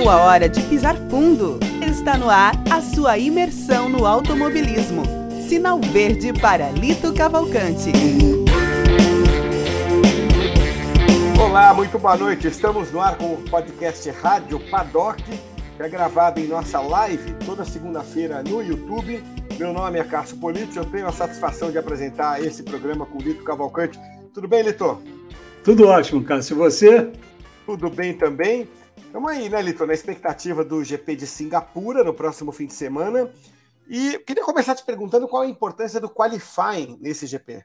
Chegou a hora de pisar fundo. Está no ar a sua imersão no automobilismo. Sinal verde para Lito Cavalcante. Olá, muito boa noite. Estamos no ar com o podcast Rádio Paddock, que é gravado em nossa live toda segunda-feira no YouTube. Meu nome é Cássio Politi, eu tenho a satisfação de apresentar esse programa com o Lito Cavalcante. Tudo bem, Lito? Tudo ótimo, Cássio. E você? Tudo bem também. Estamos aí, né, Lito, na expectativa do GP de Singapura no próximo fim de semana. E queria começar te perguntando qual a importância do qualifying nesse GP.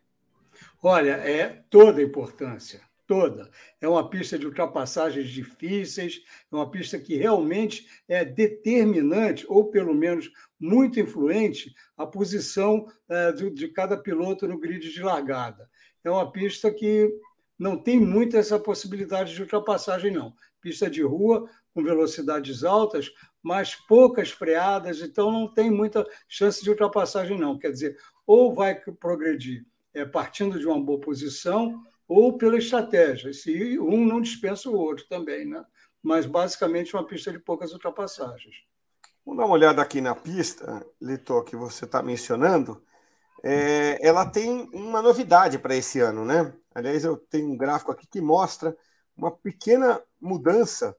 Olha, é toda a importância, toda. É uma pista de ultrapassagens difíceis, é uma pista que realmente é determinante, ou pelo menos muito influente, a posição é, de, de cada piloto no grid de largada. É uma pista que não tem muito essa possibilidade de ultrapassagem, não pista de rua com velocidades altas, mas poucas freadas, então não tem muita chance de ultrapassagem, não. Quer dizer, ou vai progredir é, partindo de uma boa posição, ou pela estratégia. Se um não dispensa o outro também, né? Mas basicamente uma pista de poucas ultrapassagens. Vamos dar uma olhada aqui na pista, Lito, que você está mencionando. É, ela tem uma novidade para esse ano, né? Aliás, eu tenho um gráfico aqui que mostra uma pequena mudança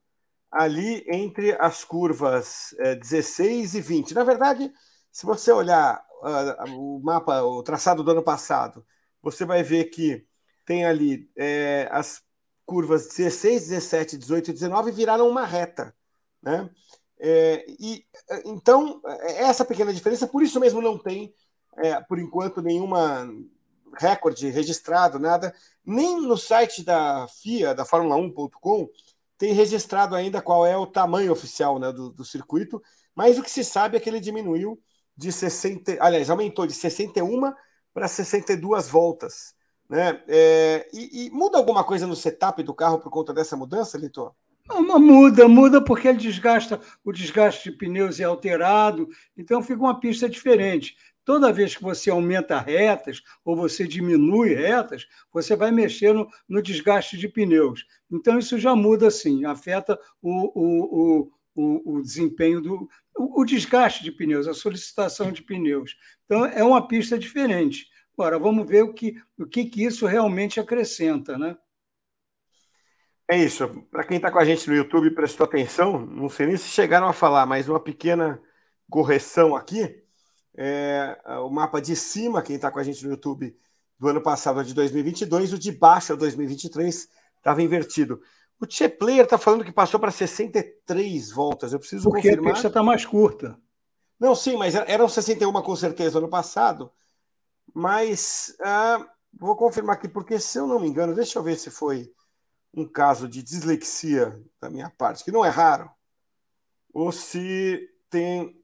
ali entre as curvas é, 16 e 20. Na verdade, se você olhar uh, o mapa, o traçado do ano passado, você vai ver que tem ali é, as curvas 16, 17, 18 e 19 viraram uma reta. Né? É, e então essa pequena diferença, por isso mesmo não tem, é, por enquanto, nenhuma recorde registrado, nada. Nem no site da FIA, da Fórmula 1.com, tem registrado ainda qual é o tamanho oficial né, do, do, circuito, mas o que se sabe é que ele diminuiu de 60, aliás, aumentou de 61 para 62 voltas. Né? É, e, e, muda alguma coisa no setup do carro por conta dessa mudança, Litor? Muda, muda porque ele desgasta, o desgaste de pneus é alterado, então fica uma pista diferente. Toda vez que você aumenta retas ou você diminui retas, você vai mexer no, no desgaste de pneus. Então, isso já muda, sim, afeta o, o, o, o desempenho do. O, desgaste de pneus, a solicitação de pneus. Então, é uma pista diferente. Agora, vamos ver o que, o que, que isso realmente acrescenta, né? É isso. Para quem está com a gente no YouTube prestou atenção, não sei nem se chegaram a falar, mas uma pequena correção aqui é, o mapa de cima, quem está com a gente no YouTube, do ano passado é de 2022, o de baixo é 2023, estava invertido. O Tchê Player está falando que passou para 63 voltas. Eu preciso Porque confirmar. Porque a pista está mais curta. Não, sim, mas eram 61 com certeza ano passado. Mas ah, vou confirmar aqui, porque se eu não me engano, deixa eu ver se foi um caso de dislexia da minha parte, que não é raro, ou se tem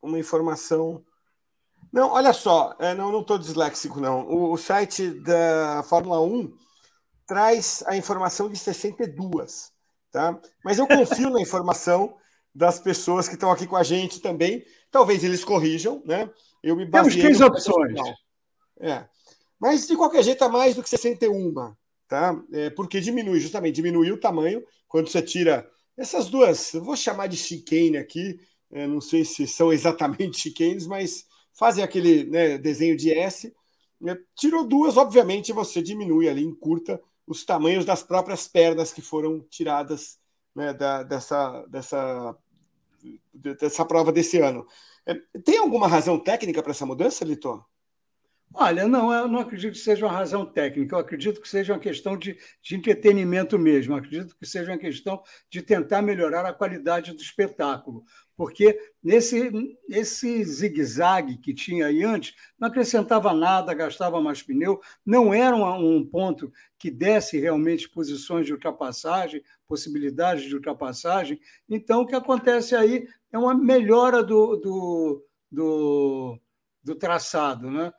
uma informação não, olha só, é, não não estou disléxico, não. O, o, site da Fórmula 1 traz a informação de 62, tá? Mas eu confio na informação das pessoas que estão aqui com a gente também. Talvez eles corrijam, né? Eu me. Temos 15 opções. É. Mas, de qualquer jeito, é mais do que 61, tá? É, porque diminui, justamente, diminui o tamanho quando você tira essas duas, eu vou chamar de chicane aqui, é, não sei se são exatamente chicanes, mas fazem aquele né, desenho de S. Né, tirou duas, obviamente você diminui ali, encurta os tamanhos das próprias pernas que foram tiradas né, da, dessa, dessa, dessa prova desse ano. É, tem alguma razão técnica para essa mudança, Litor? Olha, não, eu não acredito que seja uma razão técnica, eu acredito que seja uma questão de, de entretenimento mesmo, eu acredito que seja uma questão de tentar melhorar a qualidade do espetáculo porque nesse, nesse zigue-zague que tinha aí antes, não acrescentava nada, gastava mais pneu, não era um, um ponto que desse realmente posições de ultrapassagem, possibilidades de ultrapassagem. Então, o que acontece aí é uma melhora do, do, do, do traçado, né?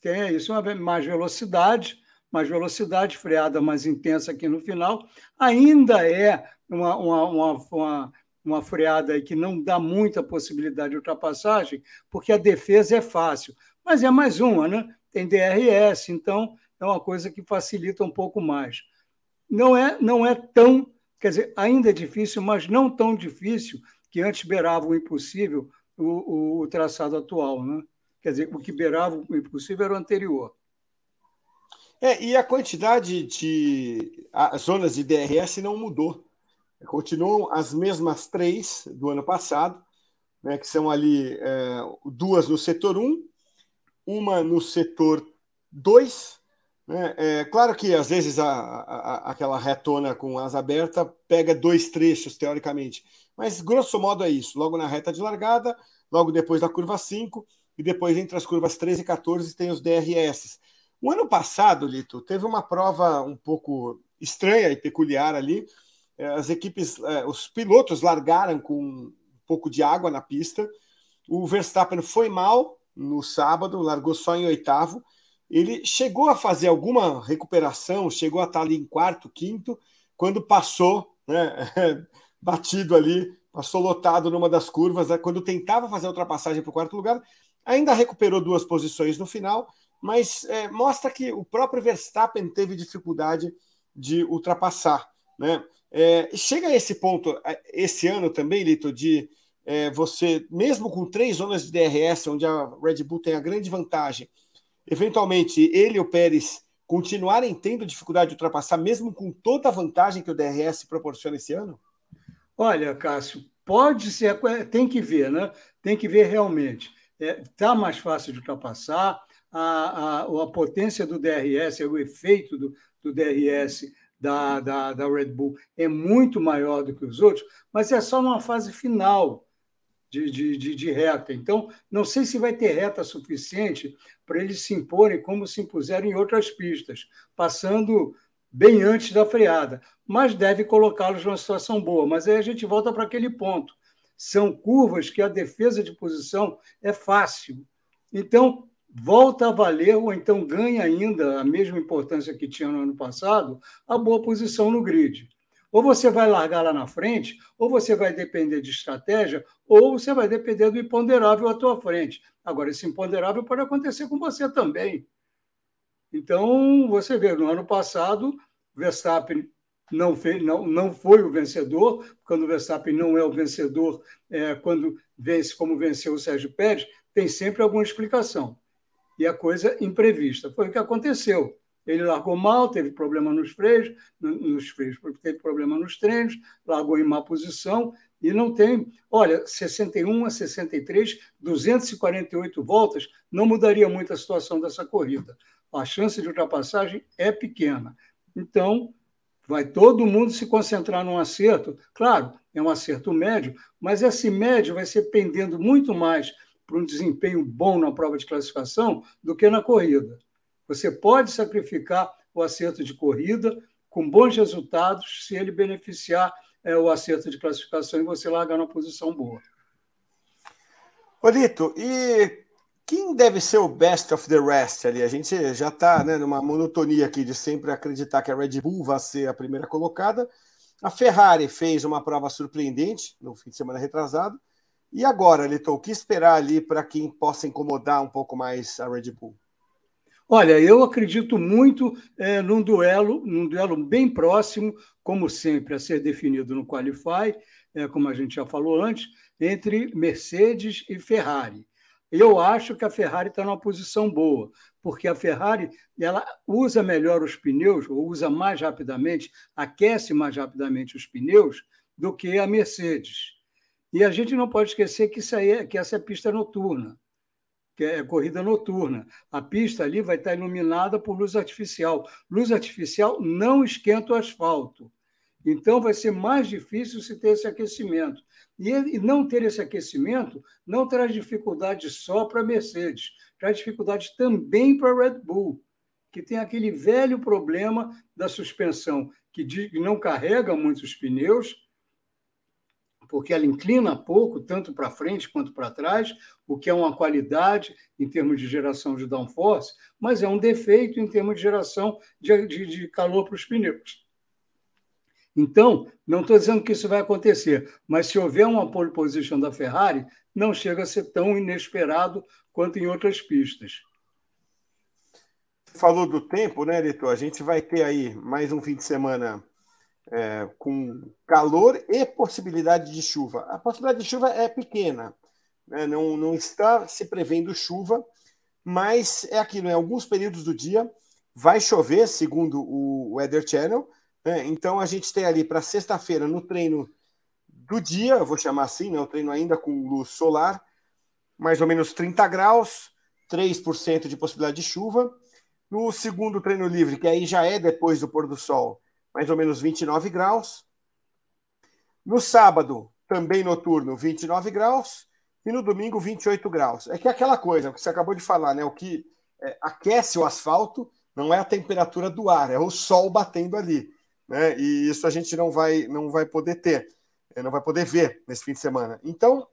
tem isso, uma mais velocidade, mais velocidade, freada mais intensa aqui no final, ainda é uma, uma, uma, uma uma freada aí que não dá muita possibilidade de ultrapassagem, porque a defesa é fácil. Mas é mais uma, né? Tem DRS, então é uma coisa que facilita um pouco mais. Não é, não é tão, quer dizer, ainda é difícil, mas não tão difícil que antes beirava o impossível o, o, o traçado atual, né? Quer dizer, o que beirava o impossível era o anterior. É, e a quantidade de a, zonas de DRS não mudou. Continuam as mesmas três do ano passado, né, que são ali é, duas no setor 1, uma no setor 2. Né? É, claro que às vezes a, a, aquela retona com asa aberta pega dois trechos, teoricamente, mas grosso modo é isso: logo na reta de largada, logo depois da curva 5, e depois entre as curvas 13 e 14 tem os DRS. O ano passado, Lito, teve uma prova um pouco estranha e peculiar ali, as equipes, é, os pilotos largaram com um pouco de água na pista. O Verstappen foi mal no sábado, largou só em oitavo. Ele chegou a fazer alguma recuperação, chegou a estar ali em quarto, quinto, quando passou, né, batido ali, passou lotado numa das curvas. Né, quando tentava fazer a ultrapassagem para o quarto lugar, ainda recuperou duas posições no final, mas é, mostra que o próprio Verstappen teve dificuldade de ultrapassar. Né? É, chega a esse ponto, esse ano também, Lito, de é, você, mesmo com três zonas de DRS, onde a Red Bull tem a grande vantagem, eventualmente ele e o Pérez continuarem tendo dificuldade de ultrapassar, mesmo com toda a vantagem que o DRS proporciona esse ano? Olha, Cássio, pode ser, tem que ver, né? Tem que ver realmente. Está é, tá mais fácil de ultrapassar, a, a, a potência do DRS, o efeito do, do DRS da, da, da Red Bull é muito maior do que os outros, mas é só numa fase final de, de, de, de reta. Então, não sei se vai ter reta suficiente para eles se imporem como se impuseram em outras pistas, passando bem antes da freada, mas deve colocá-los numa situação boa. Mas aí a gente volta para aquele ponto. São curvas que a defesa de posição é fácil. Então, volta a valer, ou então ganha ainda a mesma importância que tinha no ano passado, a boa posição no grid. Ou você vai largar lá na frente, ou você vai depender de estratégia, ou você vai depender do imponderável à tua frente. Agora, esse imponderável pode acontecer com você também. Então, você vê, no ano passado, Verstappen não, fez, não, não foi o vencedor, quando o Verstappen não é o vencedor, é, quando vence como venceu o Sérgio Pérez, tem sempre alguma explicação e a coisa imprevista. Foi o que aconteceu. Ele largou mal, teve problema nos freios, nos freios, teve problema nos treinos, largou em má posição e não tem. Olha, 61 a 63, 248 voltas, não mudaria muito a situação dessa corrida. A chance de ultrapassagem é pequena. Então, vai todo mundo se concentrar num acerto. Claro, é um acerto médio, mas esse médio vai ser pendendo muito mais para um desempenho bom na prova de classificação do que na corrida. Você pode sacrificar o acerto de corrida com bons resultados se ele beneficiar é, o acerto de classificação e você largar na posição boa. Olito, e quem deve ser o best of the rest ali? A gente já está né, numa monotonia aqui de sempre acreditar que a Red Bull vai ser a primeira colocada. A Ferrari fez uma prova surpreendente no fim de semana retrasado. E agora, Lito, o que esperar ali para quem possa incomodar um pouco mais a Red Bull? Olha, eu acredito muito é, num duelo, num duelo bem próximo, como sempre, a ser definido no Qualify, é, como a gente já falou antes, entre Mercedes e Ferrari. Eu acho que a Ferrari está numa posição boa, porque a Ferrari ela usa melhor os pneus, ou usa mais rapidamente, aquece mais rapidamente os pneus do que a Mercedes. E a gente não pode esquecer que, isso aí é, que essa é pista noturna, que é corrida noturna. A pista ali vai estar iluminada por luz artificial. Luz artificial não esquenta o asfalto. Então, vai ser mais difícil se ter esse aquecimento. E não ter esse aquecimento não traz dificuldade só para a Mercedes, traz dificuldade também para a Red Bull, que tem aquele velho problema da suspensão, que não carrega muitos pneus, porque ela inclina pouco, tanto para frente quanto para trás, o que é uma qualidade em termos de geração de downforce, mas é um defeito em termos de geração de, de, de calor para os pneus. Então, não estou dizendo que isso vai acontecer, mas se houver uma pole position da Ferrari, não chega a ser tão inesperado quanto em outras pistas. Falou do tempo, né, Editor? A gente vai ter aí mais um fim de semana é, com calor e possibilidade de chuva. A possibilidade de chuva é pequena, né? não, não está se prevendo chuva, mas é aquilo, em alguns períodos do dia vai chover, segundo o Weather Channel, é, então a gente tem ali para sexta-feira no treino do dia, vou chamar assim, né, o treino ainda com luz solar, mais ou menos 30 graus, 3% de possibilidade de chuva. No segundo treino livre, que aí já é depois do pôr do sol, mais ou menos 29 graus. No sábado, também noturno, 29 graus. E no domingo, 28 graus. É que é aquela coisa que você acabou de falar, né? O que é, aquece o asfalto não é a temperatura do ar, é o sol batendo ali né? E isso a gente não vai, não vai poder ter, eh, não vai poder ver nesse fim de semana. Então,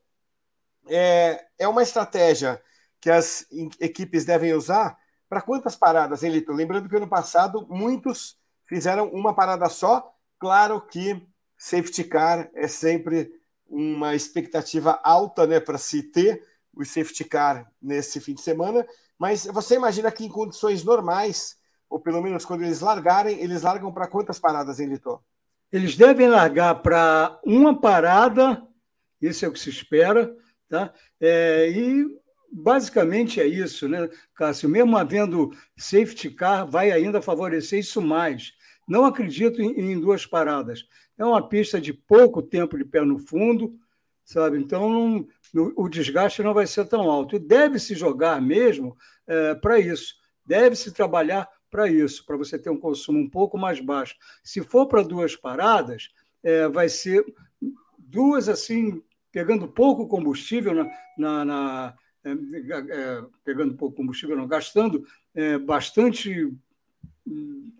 é, é uma estratégia que as equipes devem usar para quantas paradas, hein, Lito? Lembrando que ano passado muitos fizeram uma parada só. Claro que safety car é sempre uma expectativa alta né, para se ter o safety car nesse fim de semana, mas você imagina que em condições normais ou pelo menos quando eles largarem, eles largam para quantas paradas em Litor? Eles devem largar para uma parada, isso é o que se espera, tá? É, e basicamente é isso, né, Cássio? Mesmo havendo safety car, vai ainda favorecer isso mais. Não acredito em, em duas paradas. É uma pista de pouco tempo de pé no fundo, sabe? Então não, o desgaste não vai ser tão alto. E deve se jogar mesmo é, para isso. Deve se trabalhar para isso, para você ter um consumo um pouco mais baixo. Se for para duas paradas, é, vai ser duas assim, pegando pouco combustível na, na, na é, é, pegando pouco combustível, não, gastando é, bastante hum,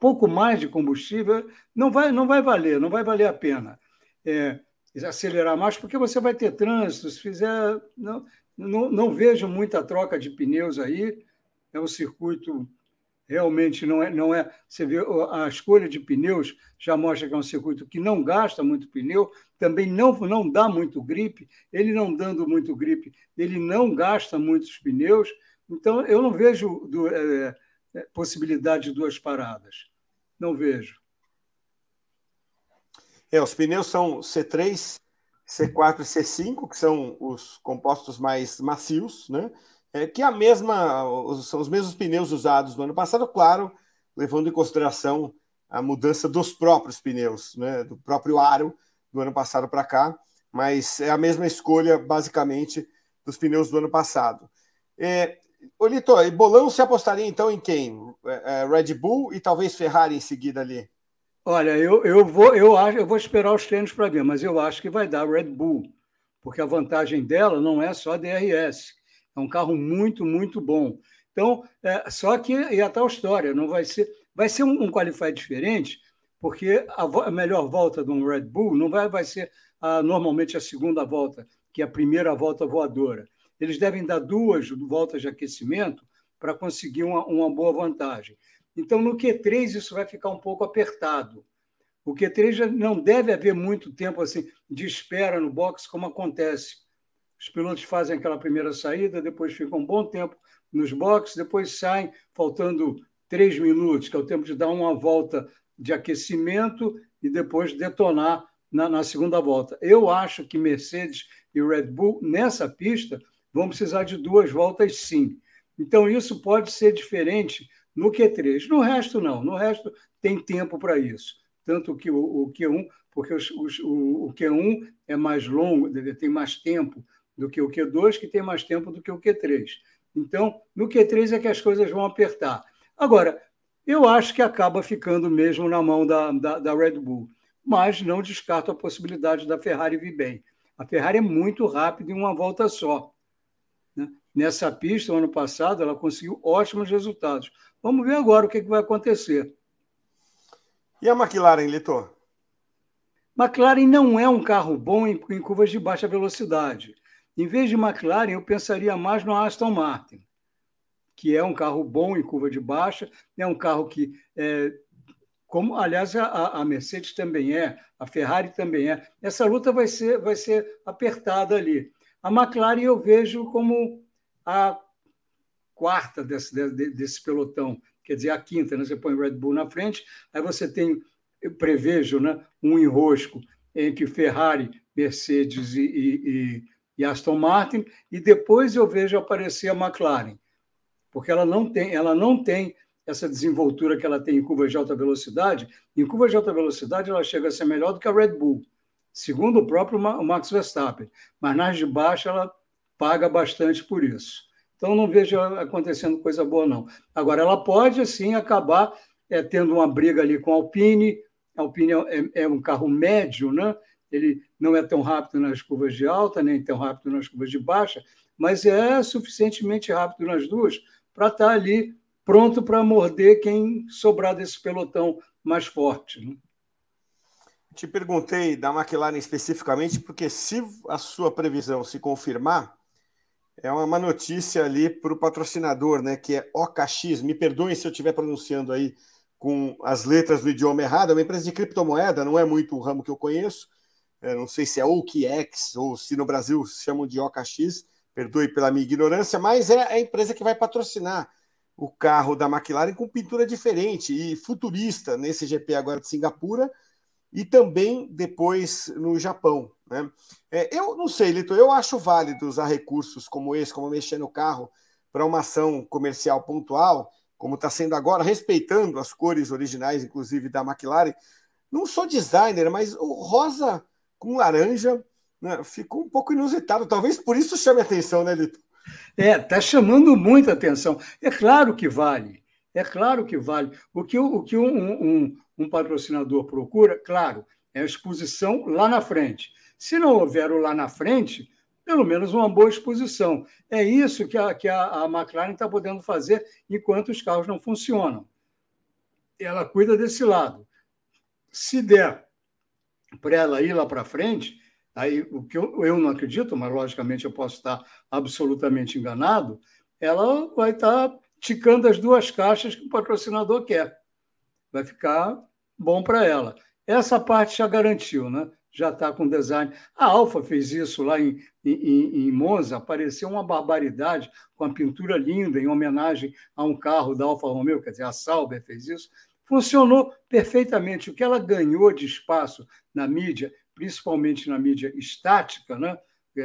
pouco mais de combustível, não vai, não vai valer, não vai valer a pena. É, acelerar mais, porque você vai ter trânsito, se fizer. Não, não, não vejo muita troca de pneus aí, é um circuito realmente não é, não é. Você vê a escolha de pneus já mostra que é um circuito que não gasta muito pneu, também não, não dá muito gripe. Ele não dando muito gripe, ele não gasta muitos pneus. Então, eu não vejo do, é, possibilidade de duas paradas. Não vejo. É, os pneus são C3, C4 e C5, que são os compostos mais macios, né? é, que é a mesma, são os mesmos pneus usados no ano passado, claro, levando em consideração a mudança dos próprios pneus, né, do próprio aro do ano passado para cá, mas é a mesma escolha, basicamente, dos pneus do ano passado. É, Olito, e Bolão se apostaria então em quem? É, é, Red Bull e talvez Ferrari em seguida ali? Olha, eu, eu, vou, eu, acho, eu vou esperar os treinos para ver, mas eu acho que vai dar Red Bull, porque a vantagem dela não é só DRS, é um carro muito, muito bom. Então, é, só que e a tal história, não vai ser, vai ser um, um qualify diferente, porque a, a, melhor volta de um Red Bull não vai, vai ser a, normalmente a segunda volta, que é a primeira volta voadora. Eles devem dar duas voltas de aquecimento para conseguir uma, uma boa vantagem. Então, no Q3, isso vai ficar um pouco apertado. O Q3 já não deve haver muito tempo assim de espera no box, como acontece os pilotos fazem aquela primeira saída, depois ficam um bom tempo nos boxes, depois saem faltando três minutos, que é o tempo de dar uma volta de aquecimento e depois detonar na, na segunda volta. Eu acho que Mercedes e Red Bull, nessa pista, vão precisar de duas voltas sim. Então, isso pode ser diferente no Q3. No resto, não. No resto, tem tempo para isso. Tanto que o, o Q1, porque o, o Q1 é mais longo, tem mais tempo do que o Q2, que tem mais tempo do que o Q3. Então, no Q3 é que as coisas vão apertar. Agora, Eu acho que acaba ficando mesmo na mão da, da, da Red Bull, mas não descarto a possibilidade da Ferrari vir bem. A Ferrari é muito rápida em uma volta só. Nessa pista, no ano passado, ela conseguiu ótimos resultados. Vamos ver agora o que, que vai acontecer. E a McLaren, Litor? McLaren não é um carro bom em, em curvas de baixa velocidade. Em vez de McLaren, eu pensaria mais no Aston Martin, que é um carro bom em curva de baixa, é um carro que, é, como aliás a, a, Mercedes também é, a Ferrari também é. Essa luta vai ser, vai ser apertada ali. A McLaren eu vejo como a quarta desse, desse pelotão, quer dizer, a quinta, né? Você põe Red Bull na frente, aí você tem, eu prevejo, né, um enrosco entre Ferrari, Mercedes e, e, e Aston Martin, e depois eu vejo aparecer a McLaren, porque ela não tem, ela não tem essa desenvoltura que ela tem em curvas de alta velocidade. Em curvas de alta velocidade, ela chega a ser melhor do que a Red Bull, segundo o próprio Max Verstappen. Mas nas de baixo, ela paga bastante por isso. Então, não vejo acontecendo coisa boa, não. Agora, ela pode, sim, acabar é, tendo uma briga ali com a Alpine. A Alpine é, é um carro médio, né? ele não é tão rápido nas curvas de alta, nem tão rápido nas curvas de baixa, mas é suficientemente rápido nas duas para estar tá ali pronto para morder quem sobrar desse pelotão mais forte. Né? Te perguntei da McLaren especificamente, porque se a sua previsão se confirmar, é uma notícia ali para o patrocinador, né? Que é OKX. Me perdoem se eu estiver pronunciando aí com as letras do idioma errado. É uma empresa de criptomoeda, não é muito o ramo que eu conheço, eu não sei se é OKX ou se no Brasil se chamam de OKX, perdoe pela minha ignorância, mas é a empresa que vai patrocinar o carro da McLaren com pintura diferente e futurista nesse GP agora de Singapura e também depois no Japão. Né? É, eu não sei, Lito, eu acho válido usar recursos como esse, como mexer no carro, para uma ação comercial pontual, como está sendo agora, respeitando as cores originais, inclusive da McLaren. Não sou designer, mas o rosa com laranja, né, ficou um pouco inusitado. Talvez por isso chame atenção, né, Lito? É, está chamando muita atenção. É claro que vale. É claro que vale. O que, o que um, um, um patrocinador procura, claro, é a exposição lá na frente. Se não houver o lá na frente, pelo menos uma boa exposição. É isso que a, que a, a McLaren está podendo fazer enquanto os carros não funcionam. Ela cuida desse lado. Se der para ela ir lá para frente, aí o que eu, eu não acredito, mas logicamente eu posso estar absolutamente enganado, ela vai estar ticando as duas caixas que o patrocinador quer. Vai ficar bom para ela. Essa parte já garantiu, né? Já está com design. A Alfa fez isso lá em, em, em Monza, apareceu uma barbaridade com a pintura linda em homenagem a um carro da Alfa Romeo, quer dizer, a Sauber fez isso funcionou perfeitamente. O que ela ganhou de espaço na mídia, principalmente na mídia estática, né?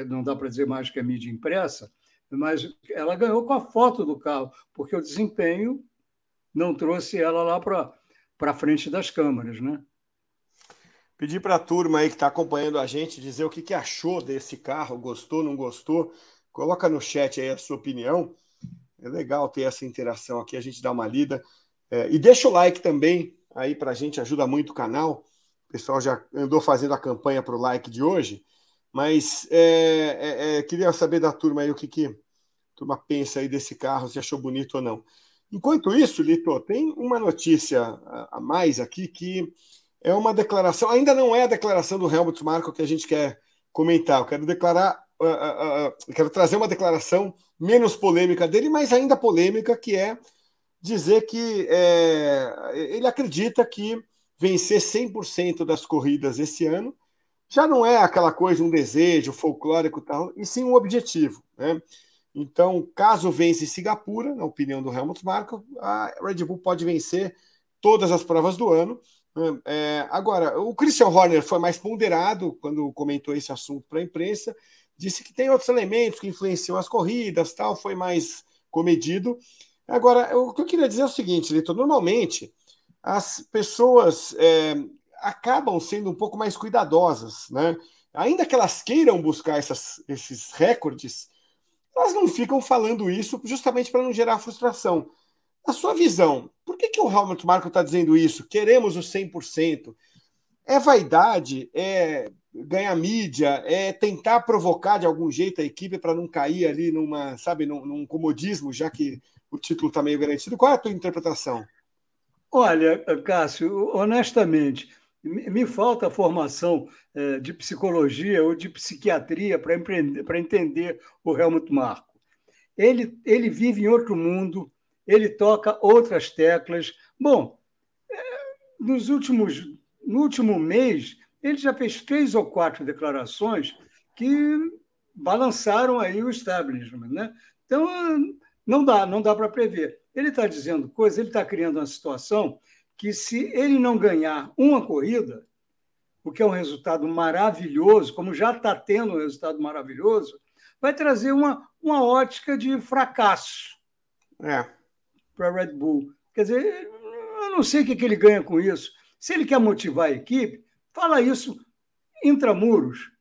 não dá para dizer mais que é mídia impressa, mas ela ganhou com a foto do carro, porque o desempenho não trouxe ela lá para frente das câmeras. Né? Pedir para a turma aí que está acompanhando a gente dizer o que, que achou desse carro, gostou, não gostou. Coloca no chat aí a sua opinião. É legal ter essa interação aqui, a gente dá uma lida. É, e deixa o like também aí para a gente, ajuda muito o canal. O pessoal já andou fazendo a campanha para o like de hoje, mas é, é, é, queria saber da turma aí o que, que a turma pensa aí desse carro, se achou bonito ou não. Enquanto isso, Lito, tem uma notícia a mais aqui que é uma declaração, ainda não é a declaração do Helmut Marko que a gente quer comentar. Eu quero declarar, uh, uh, uh, quero trazer uma declaração menos polêmica dele, mas ainda polêmica, que é dizer que é, ele acredita que vencer 100% das corridas esse ano já não é aquela coisa, um desejo folclórico e tal, e sim um objetivo. Né? Então, caso vence Singapura, na opinião do Helmut Marko, a Red Bull pode vencer todas as provas do ano. É, agora, o Christian Horner foi mais ponderado quando comentou esse assunto para a imprensa, disse que tem outros elementos que influenciam as corridas, tal, foi mais comedido. Agora, o que eu queria dizer é o seguinte, Litor, normalmente as pessoas é, acabam sendo um pouco mais cuidadosas, né? Ainda que elas queiram buscar essas, esses recordes, elas não ficam falando isso justamente para não gerar frustração. Na sua visão, Por que, que o Helmut Marko está dizendo isso? Queremos o 100%. É vaidade? É ganhar mídia? É tentar provocar de algum jeito a equipe para não cair ali numa, sabe, num, num comodismo, já que o título está meio garantido? Qual é a tua interpretação? Olha, Cássio, honestamente, me falta formação é, de psicologia ou de psiquiatria para entender o Helmut Marko. Ele, ele vive em outro mundo, ele toca outras teclas. Bom, é, nos últimos, no último mês, ele já fez três ou quatro declarações que balançaram aí o establishment. Né? Então, não dá, não dá para prever. Ele está dizendo coisas, ele está criando uma situação que se ele não ganhar uma corrida, o que é um resultado maravilhoso, como já está tendo um resultado maravilhoso, vai trazer uma, uma ótica de fracasso é. para a Red Bull. Quer dizer, eu não sei o que, que ele ganha com isso. Se ele quer motivar a equipe, fala isso intramuros.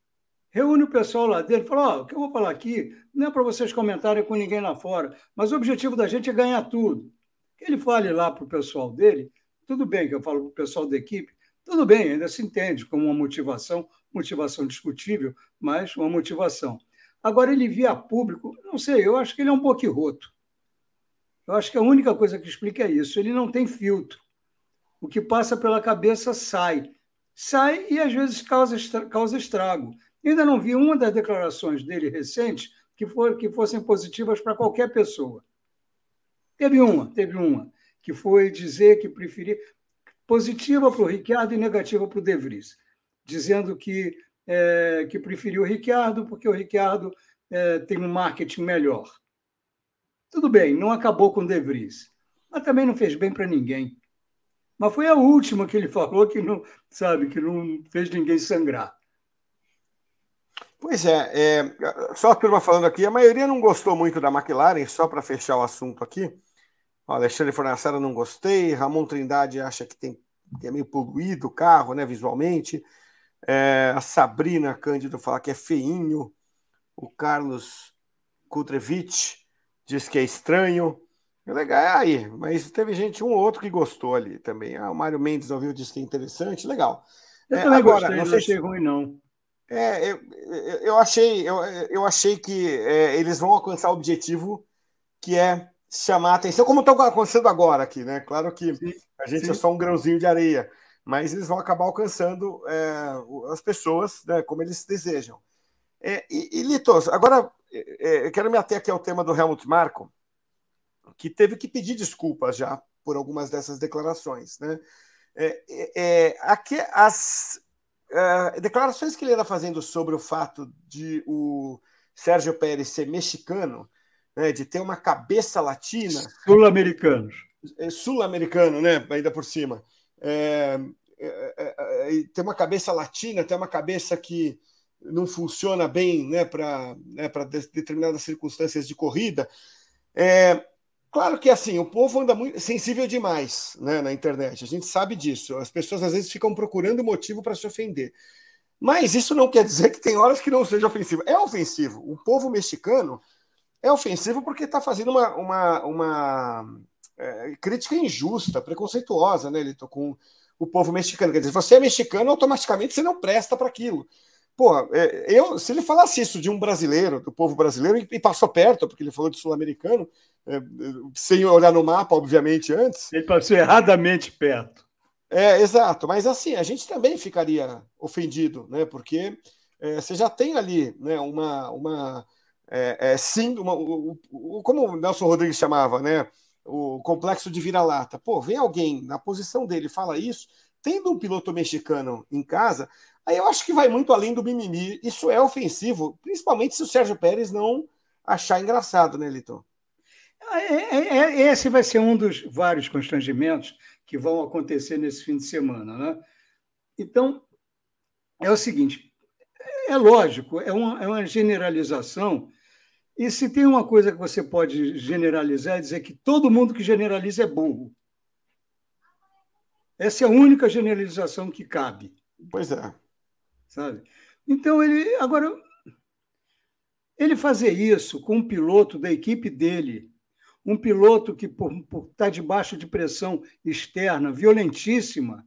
Reúne o pessoal lá dentro, fala: oh, o que eu vou falar aqui não é para vocês comentarem com ninguém lá fora, mas o objetivo da gente é ganhar tudo. Que ele fale lá para o pessoal dele tudo bem que eu falo para o pessoal da equipe, tudo bem, ainda se entende como uma motivação, motivação discutível, mas uma motivação. Agora, ele via público, não sei, eu acho que ele é um boquiroto. Eu acho que a única coisa que explica é isso. Ele não tem filtro. O que passa pela cabeça sai. Sai e às vezes causa, estrago. Ainda não vi uma das declarações dele recentes que, for, que fossem positivas para qualquer pessoa. Teve uma, teve uma que foi dizer que preferia positiva para o Ricciardo e negativa para o De Vries, dizendo que, é, que preferiu o Ricciardo porque o Ricciardo é, tem um marketing melhor. Tudo bem, não acabou com o De Vries, mas também não fez bem para ninguém. Mas foi a última que ele falou que não, sabe, que não fez ninguém sangrar. Pois é, é, só a turma falando aqui, a maioria não gostou muito da McLaren, só para fechar o assunto aqui. Alexandre Fornassara não gostei, Ramon Trindade acha que, tem, que é meio poluído o carro, né, visualmente. É, a Sabrina Cândido fala que é feinho. O Carlos Kutrevich diz que é estranho. É legal, é aí, mas teve gente, um ou outro que gostou ali também. Ah, o Mário Mendes ouviu, disse que é interessante, legal. Eu é, também agora, gostei, não, não achei ruim, não. É, eu, eu achei, eu, eu achei que é, eles vão alcançar o objetivo que é chamar a atenção, como está acontecendo agora aqui, né? Claro que sim, a gente é sim. é só um grãozinho de areia, mas eles vão acabar alcançando é, as pessoas né, como eles desejam. É, e, e Litos, agora é, eu quero me ater aqui ao tema do Helmut Marko, que teve que pedir desculpas já por algumas dessas declarações. Né? É, é, é aqui, as declarações que ele era fazendo sobre o fato de o Sérgio Pérez ser mexicano né, de ter uma cabeça latina. Sul-americanos. É, sul-americano, né? Ainda por cima. É, é, é, é ter uma cabeça latina, ter uma cabeça que não funciona bem né, para né, determinadas circunstâncias de corrida. É, claro que assim, o povo anda muito sensível demais né, na internet, a gente sabe disso. As pessoas às vezes ficam procurando motivo para se ofender. Mas isso não quer dizer que tem horas que não seja ofensivo. É ofensivo. O povo mexicano é ofensivo porque está fazendo uma, uma, uma é, crítica injusta, preconceituosa, né, Lito, com o povo mexicano. Quer dizer, você é mexicano, automaticamente você não presta para aquilo. Pô, é, eu, se ele falasse isso de um brasileiro, do povo brasileiro, e, e passou perto, porque ele falou de sul-americano, é, sem olhar no mapa, obviamente, antes. Ele passou erradamente perto. É, exato, mas assim, a gente também ficaria ofendido, né? Porque é, você já tem ali né, uma, uma é, é, o, o, como o Nelson Rodrigues chamava, né? O complexo de vira-lata. Pô, vem alguém na posição dele fala isso, tendo um piloto mexicano em casa, aí eu acho que vai muito além do mimimi. Isso é ofensivo, principalmente se o Sérgio Pérez não achar engraçado, né, Lito? É, é, é, esse vai ser um dos vários constrangimentos que vão acontecer nesse fim de semana, né? Então, é o seguinte: é lógico, é uma, é uma generalização e se tem uma coisa que você pode generalizar, é dizer que todo mundo que generaliza é burro. Essa é a única generalização que cabe. Pois é. Sabe? Então, ele. Agora, ele fazer isso com um piloto da equipe dele, um piloto que está debaixo de pressão externa violentíssima,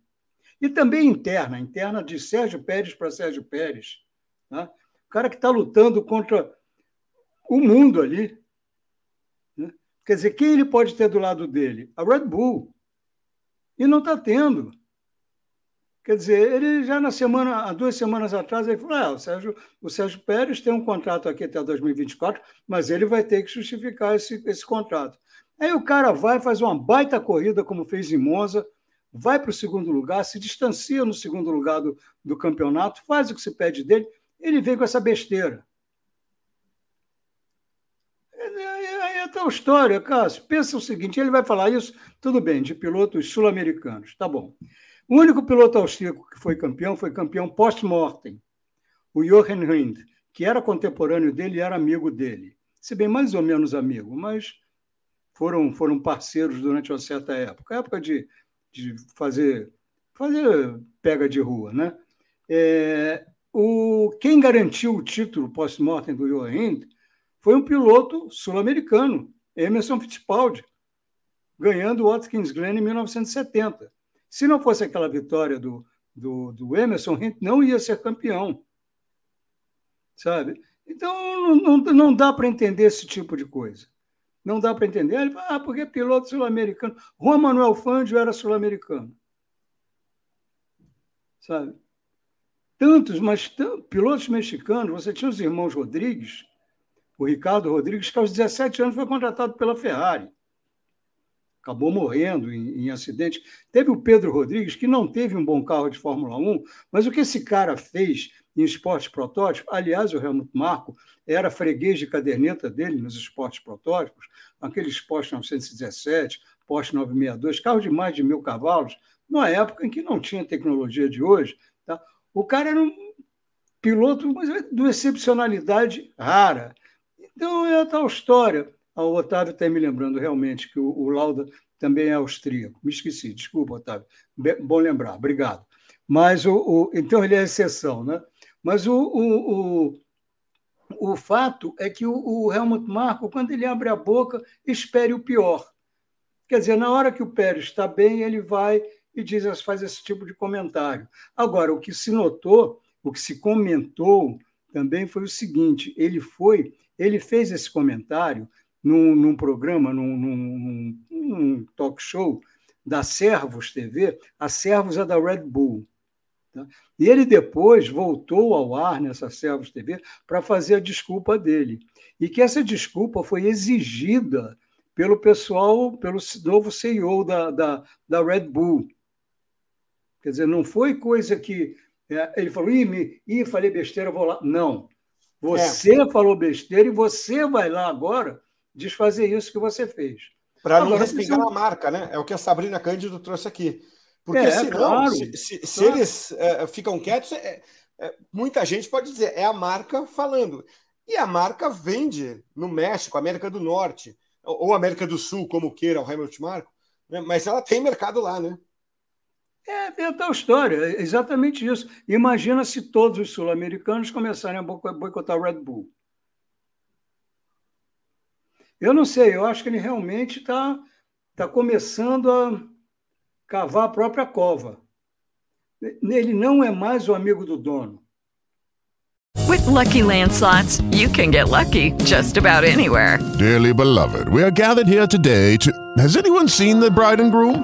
e também interna, interna de Sérgio Pérez para Sérgio Pérez. Né? O cara que está lutando contra o mundo ali. Né? Quer dizer, quem ele pode ter do lado dele? A Red Bull. E não está tendo. Quer dizer, ele já na semana, há duas semanas atrás, ele falou: ah, o, Sérgio, o Sérgio Pérez tem um contrato aqui até 2024, mas ele vai ter que justificar esse, esse contrato. Aí o cara vai, faz uma baita corrida, como fez em Monza, vai para o segundo lugar, se distancia no segundo lugar do, do campeonato, faz o que se pede dele, ele vem com essa besteira. Aí é tal história, Cássio. Pensa o seguinte: ele vai falar isso, tudo bem, de pilotos sul-americanos, tá bom. O único piloto austríaco que foi campeão foi campeão post-mortem, o Jochen Rindt, que era contemporâneo dele e era amigo dele. Se bem mais ou menos amigo, mas foram, foram parceiros durante uma certa época época de, de fazer, fazer pega de rua. Né? É, o, quem garantiu o título post-mortem do Jochen Rindt foi um piloto sul-americano, Emerson Fittipaldi, ganhando o Watkins Glen em 1970. Se não fosse aquela vitória do, do, do Emerson, a gente não ia ser campeão. Sabe? Então, não, não, dá para entender esse tipo de coisa. Não dá para entender. Ele fala, ah, porque é piloto sul-americano. Juan Manuel Fangio era sul-americano. Sabe? Tantos, mas pilotos mexicanos, você tinha os irmãos Rodrigues, o Ricardo Rodrigues, que aos 17 anos foi contratado pela Ferrari acabou morrendo em, em, acidente. Teve o Pedro Rodrigues, que não teve um bom carro de Fórmula 1, mas o que esse cara fez em esportes protótipos, aliás, o Helmut Marko era freguês de caderneta dele nos esportes protótipos, aqueles Porsche 917, Porsche 962, carros de mais de mil cavalos, numa época em que não tinha tecnologia de hoje. Tá? O cara era um piloto de uma excepcionalidade rara. Então é a tal história. Ah, o Otávio está me lembrando realmente que o, o, Lauda também é austríaco. Me esqueci, desculpa, Otávio. bom lembrar, obrigado. Mas o, o, então ele é exceção, né? Mas o, o, o, o fato é que o, o Helmut Marko, quando ele abre a boca, espere o pior. Quer dizer, na hora que o Pérez está bem, ele vai e diz, faz esse tipo de comentário. Agora, o que se notou, o que se comentou também foi o seguinte: ele foi, ele fez esse comentário num, num programa, num, num, num, talk show da Servos TV. A Servos é da Red Bull. Tá? E ele depois voltou ao ar nessa Servos TV para fazer a desculpa dele. E que essa desculpa foi exigida pelo pessoal, pelo novo CEO da, da, da Red Bull. Quer dizer, não foi coisa que é, ele falou, ih, me, ih, falei besteira, vou lá. Não. Você é. falou besteira e você vai lá agora desfazer isso que você fez. Para não respingar a marca, né? É o que a Sabrina Cândido trouxe aqui. Porque é, senão, claro, se, se, claro. se eles é, ficam quietos, é, é, muita gente pode dizer, é a marca falando. E a marca vende no México, América do Norte, ou América do Sul, como queira, o Hamilton Marco, né? mas ela tem mercado lá, né? É, é tal história, é exatamente isso. Imagina se todos os sul-americanos começarem a boicotar o Red Bull. Eu não sei, eu acho que ele realmente está tá começando a cavar a própria cova. Ele não é mais o amigo do dono. With lucky landslots, you can get lucky just about anywhere. Dearly beloved, we are gathered here today to. Has anyone seen the bride and groom?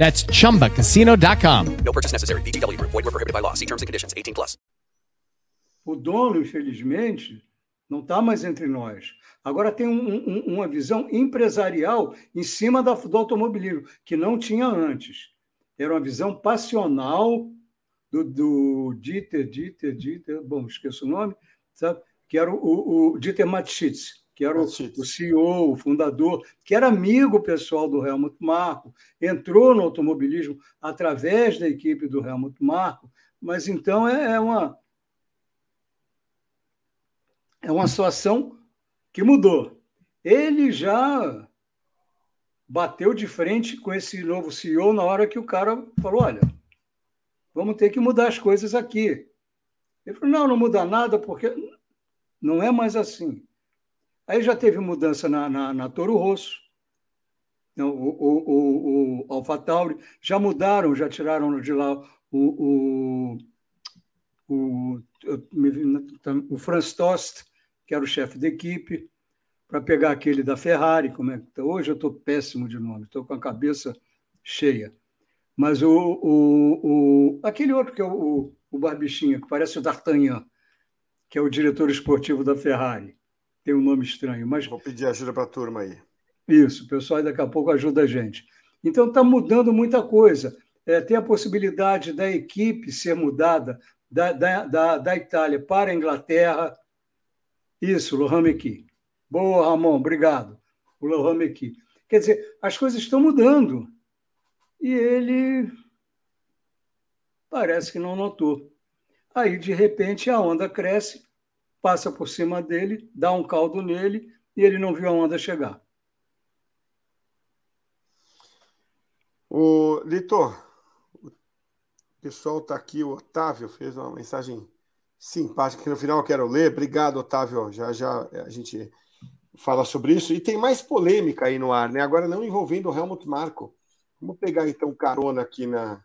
That's chumbacasino.com. No purchase necessary. BGW. Void were prohibited by law. See terms and conditions 18 plus. O dono, infelizmente, não está mais entre nós. Agora tem um, um, uma visão empresarial em cima da, do automobilismo, que não tinha antes. Era uma visão passional do, do Dieter, Dieter, Dieter, bom, esqueço o nome, sabe? que era o, o Dieter Matschitz, que era o, o, CEO, o fundador, que era amigo pessoal do Helmut Marko, entrou no automobilismo através da equipe do Helmut Marko, mas então é, é uma é uma situação que mudou. Ele já bateu de frente com esse novo CEO na hora que o cara falou: olha, vamos ter que mudar as coisas aqui. Ele falou: não, não muda nada, porque não é mais assim. Aí já teve mudança na, na, na Toro Rosso, o, o, o, o AlphaTauri, já mudaram, já tiraram de lá o, o, o, o Franz Tost, que era o chefe da equipe, para pegar aquele da Ferrari. Como é que tá? Hoje eu estou péssimo de nome, estou com a cabeça cheia. Mas o, o, o, aquele outro que é o, o Barbichinha, que parece o D'Artagnan, que é o diretor esportivo da Ferrari. Tem um nome estranho, mas. Vou pedir ajuda para a turma aí. Isso, o pessoal daqui a pouco ajuda a gente. Então está mudando muita coisa. É, tem a possibilidade da equipe ser mudada da, da, da, da Itália para a Inglaterra, isso, Lohan Meki. Boa, Ramon, obrigado. O Lohan Meki. Quer dizer, as coisas estão mudando. E ele parece que não notou. Aí, de repente, a onda cresce, passa por cima dele, dá um caldo nele e ele não viu a onda chegar. O Litor, o pessoal está aqui, o Otávio fez uma mensagem simpática que no final eu quero ler. Obrigado, Otávio. Já já a gente fala sobre isso. E tem mais polêmica aí no ar, né? Agora não envolvendo o Helmut Marko. Vamos pegar então carona aqui na,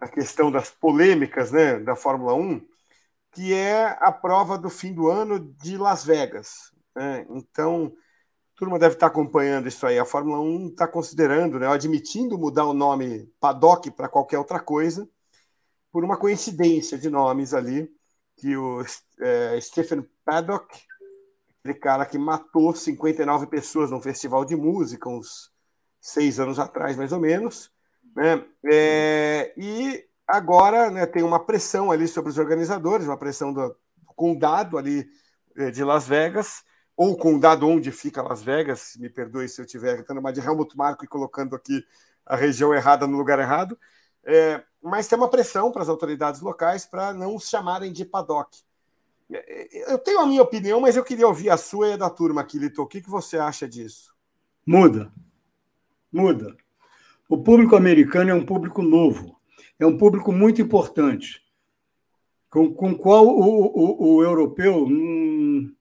na questão das polêmicas, né, da Fórmula 1, que é a prova do fim do ano de Las Vegas. Né? Então, turma deve estar acompanhando isso aí. A Fórmula 1 está considerando, né, admitindo mudar o nome paddock para qualquer outra coisa, por uma coincidência de nomes ali que o é, Stephen Paddock, aquele cara que matou 59 pessoas num festival de música, uns seis anos atrás, mais ou menos, né? É, e agora né, tem uma pressão ali sobre os organizadores, uma pressão do, do condado ali é, de Las Vegas, ou condado onde fica Las Vegas, me perdoe se eu estiver dando uma de Helmut Marko e colocando aqui a região errada no lugar errado, é, mas tem uma pressão para as autoridades locais para não os chamarem de paddock. Eu tenho a minha opinião, mas eu queria ouvir a sua e a da turma aqui, Lito. O que, que você acha disso? Muda. Muda. O público americano é um público novo, é um público muito importante, com, com qual o, o, o europeu hum,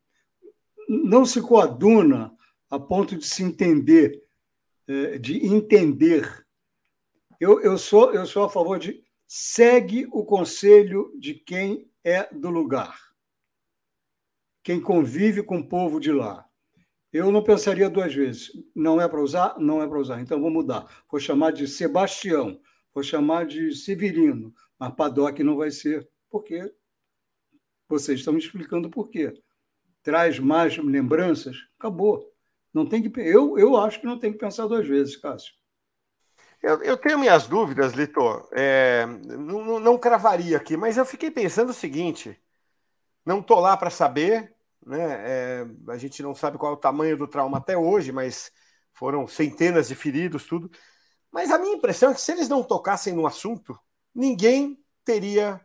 não se coaduna a ponto de se entender, é, de entender eu, eu, sou, eu sou a favor de segue o conselho de quem é do lugar, quem convive com o povo de lá. Eu não pensaria duas vezes. Não é para usar? Não é para usar. Então vou mudar. Vou chamar de Sebastião, vou chamar de Severino, mas Paddock não vai ser. Por quê? Vocês estão me explicando por quê. Traz mais lembranças? Acabou. Não tem que, eu, eu acho que não tem que pensar duas vezes, Cássio. Eu, eu tenho minhas dúvidas, Litor. É, não, não cravaria aqui, mas eu fiquei pensando o seguinte: não estou lá para saber, né? É, a gente não sabe qual é o tamanho do trauma até hoje, mas foram centenas de feridos, tudo. Mas a minha impressão é que se eles não tocassem no assunto, ninguém teria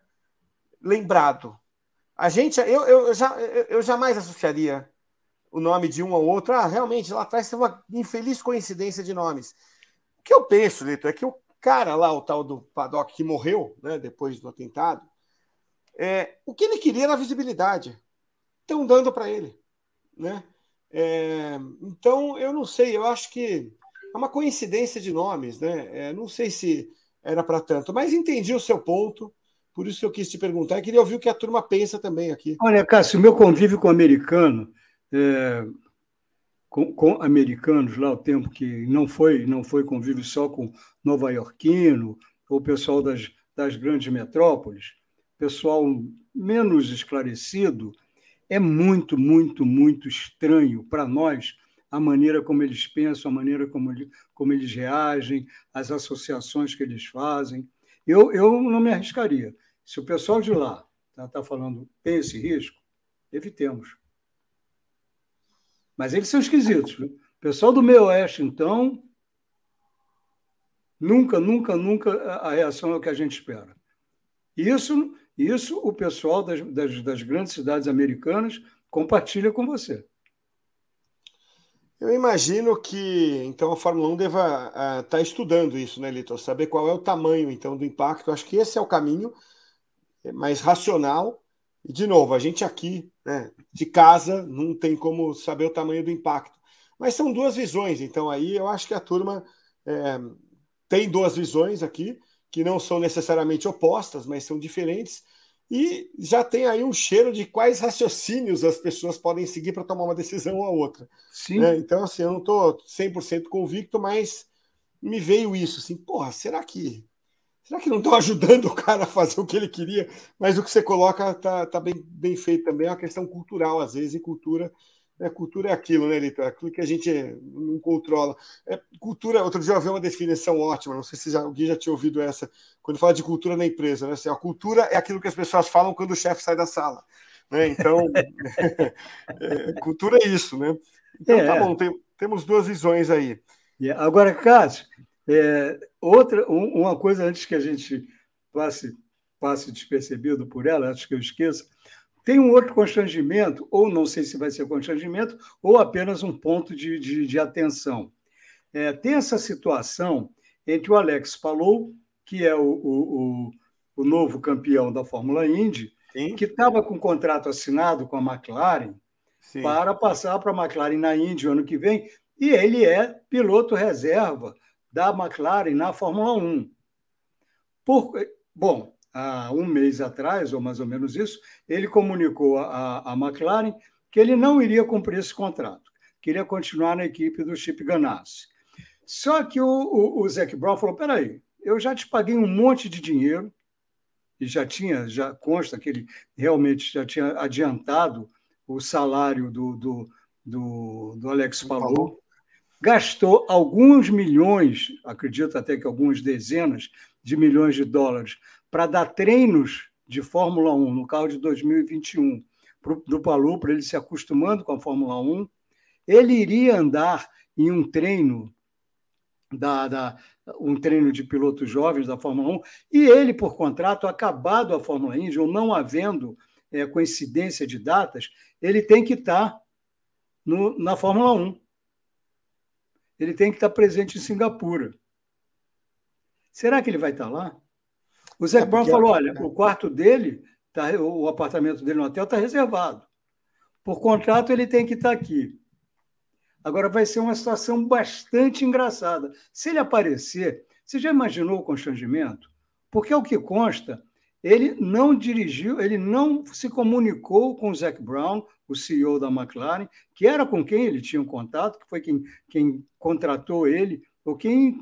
lembrado. A gente, eu, eu, já, eu jamais associaria o nome de um ao outro. Ah, realmente, lá atrás tem uma infeliz coincidência de nomes que eu penso, Lito, é que o cara lá, o tal do Paddock, que morreu né, depois do atentado, é, o que ele queria era visibilidade. Estão dando para ele. Né? É, então, eu não sei, eu acho que é uma coincidência de nomes, né? É, não sei se era para tanto, mas entendi o seu ponto, por isso que eu quis te perguntar e queria ouvir o que a turma pensa também aqui. Olha, Cássio, o meu convívio com americano, é, com, com, americanos lá, o tempo que não foi não foi convívio só com nova-iorquino, ou pessoal das, das grandes metrópoles, pessoal menos esclarecido, É muito, muito, muito estranho para nós a maneira como eles pensam, a maneira como, como eles reagem, as associações que eles fazem. Eu, eu não me arriscaria. Se o pessoal de lá está tá falando tem esse risco, evitemos. Mas eles são esquisitos. Viu? O pessoal do meio oeste, então, nunca, nunca, nunca a reação é o que a gente espera. Isso, isso o pessoal das, das, das grandes cidades americanas compartilha com você. Eu imagino que então a Fórmula 1 deva estar uh, tá estudando isso, né, Litor? Saber qual é o tamanho então do impacto. Acho que esse é o caminho mais racional. E de novo, a gente aqui, né, de casa, não tem como saber o tamanho do impacto. Mas são duas visões, então aí eu acho que a turma é, tem duas visões aqui que não são necessariamente opostas, mas são diferentes e já tem aí um cheiro de quais raciocínios as pessoas podem seguir para tomar uma decisão ou a outra. Sim. Né? Então, assim, eu não estou 100% convicto, mas me veio isso, assim, porra, será que será que não estão ajudando o cara a fazer o que ele queria? Mas o que você coloca tá, tá bem, bem feito também, é uma questão cultural, às vezes, e cultura é, cultura é aquilo, né, Lito? É aquilo que a gente não controla. É, cultura, outro dia eu vi uma definição ótima, não sei se já, alguém já tinha ouvido essa, quando fala de cultura na empresa. Né? Assim, a cultura é aquilo que as pessoas falam quando o chefe sai da sala. Né? Então, é, cultura é isso, né? Então, é, tá bom, tem, temos duas visões aí. Agora, Cássio, é, outra, um, uma coisa antes que a gente passe, passe despercebido por ela, antes que eu esqueça, tem um outro constrangimento, ou não sei se vai ser constrangimento, ou apenas um ponto de, de, de atenção. É, tem essa situação entre o Alex Palou, que é o, o, o, o novo campeão da Fórmula Indy, Sim. que estava com um contrato assinado com a McLaren Sim. para passar para a McLaren na Indy ano que vem, e ele é piloto reserva da McLaren na Fórmula 1. Por, bom, há um mês atrás, ou mais ou menos isso, ele comunicou à, McLaren que ele não iria cumprir esse contrato, queria continuar na equipe do Chip Ganassi. Só que o, o, o Zac Brown falou: peraí, eu já te paguei um monte de dinheiro, e já tinha, já consta que ele realmente já tinha adiantado o salário do, do, do, do Alex Palou, gastou alguns milhões, acredito até que algumas dezenas de milhões de dólares para dar treinos de Fórmula 1 no carro de 2021 do Palu, para ele se acostumando com a Fórmula 1. Ele iria andar em um treino da, da, um treino de pilotos jovens da Fórmula 1, e ele, por contrato, acabado a Fórmula Indy, ou não havendo é, coincidência de datas, ele tem que estar no, na Fórmula 1. Ele tem que estar presente em Singapura. Será que ele vai estar lá? O Zé é Brown falou: olha, o quarto dele, tá, o apartamento dele no hotel está reservado. Por contrato, ele tem que estar aqui. Agora vai ser uma situação bastante engraçada. Se ele aparecer, você já imaginou o constrangimento? Porque é o que consta, ele não dirigiu, ele não se comunicou com o Zac Brown, o CEO da McLaren, que era com quem ele tinha um contato, que foi quem, quem contratou ele, ou quem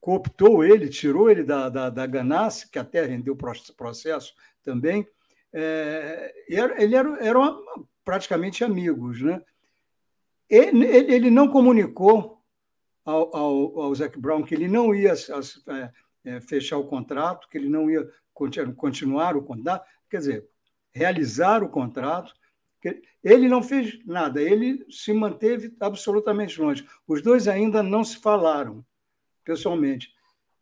cooptou ele, tirou ele da, da, da Ganassi, que até rendeu processo também. É, ele era, eram praticamente amigos. Né? Ele, ele não comunicou ao, ao, ao Zac Brown que ele não ia é, é, fechar o contrato, que ele não ia continuar o contrato, quer dizer, realizar o contrato. Ele não fez nada, ele se manteve absolutamente longe. Os dois ainda não se falaram pessoalmente.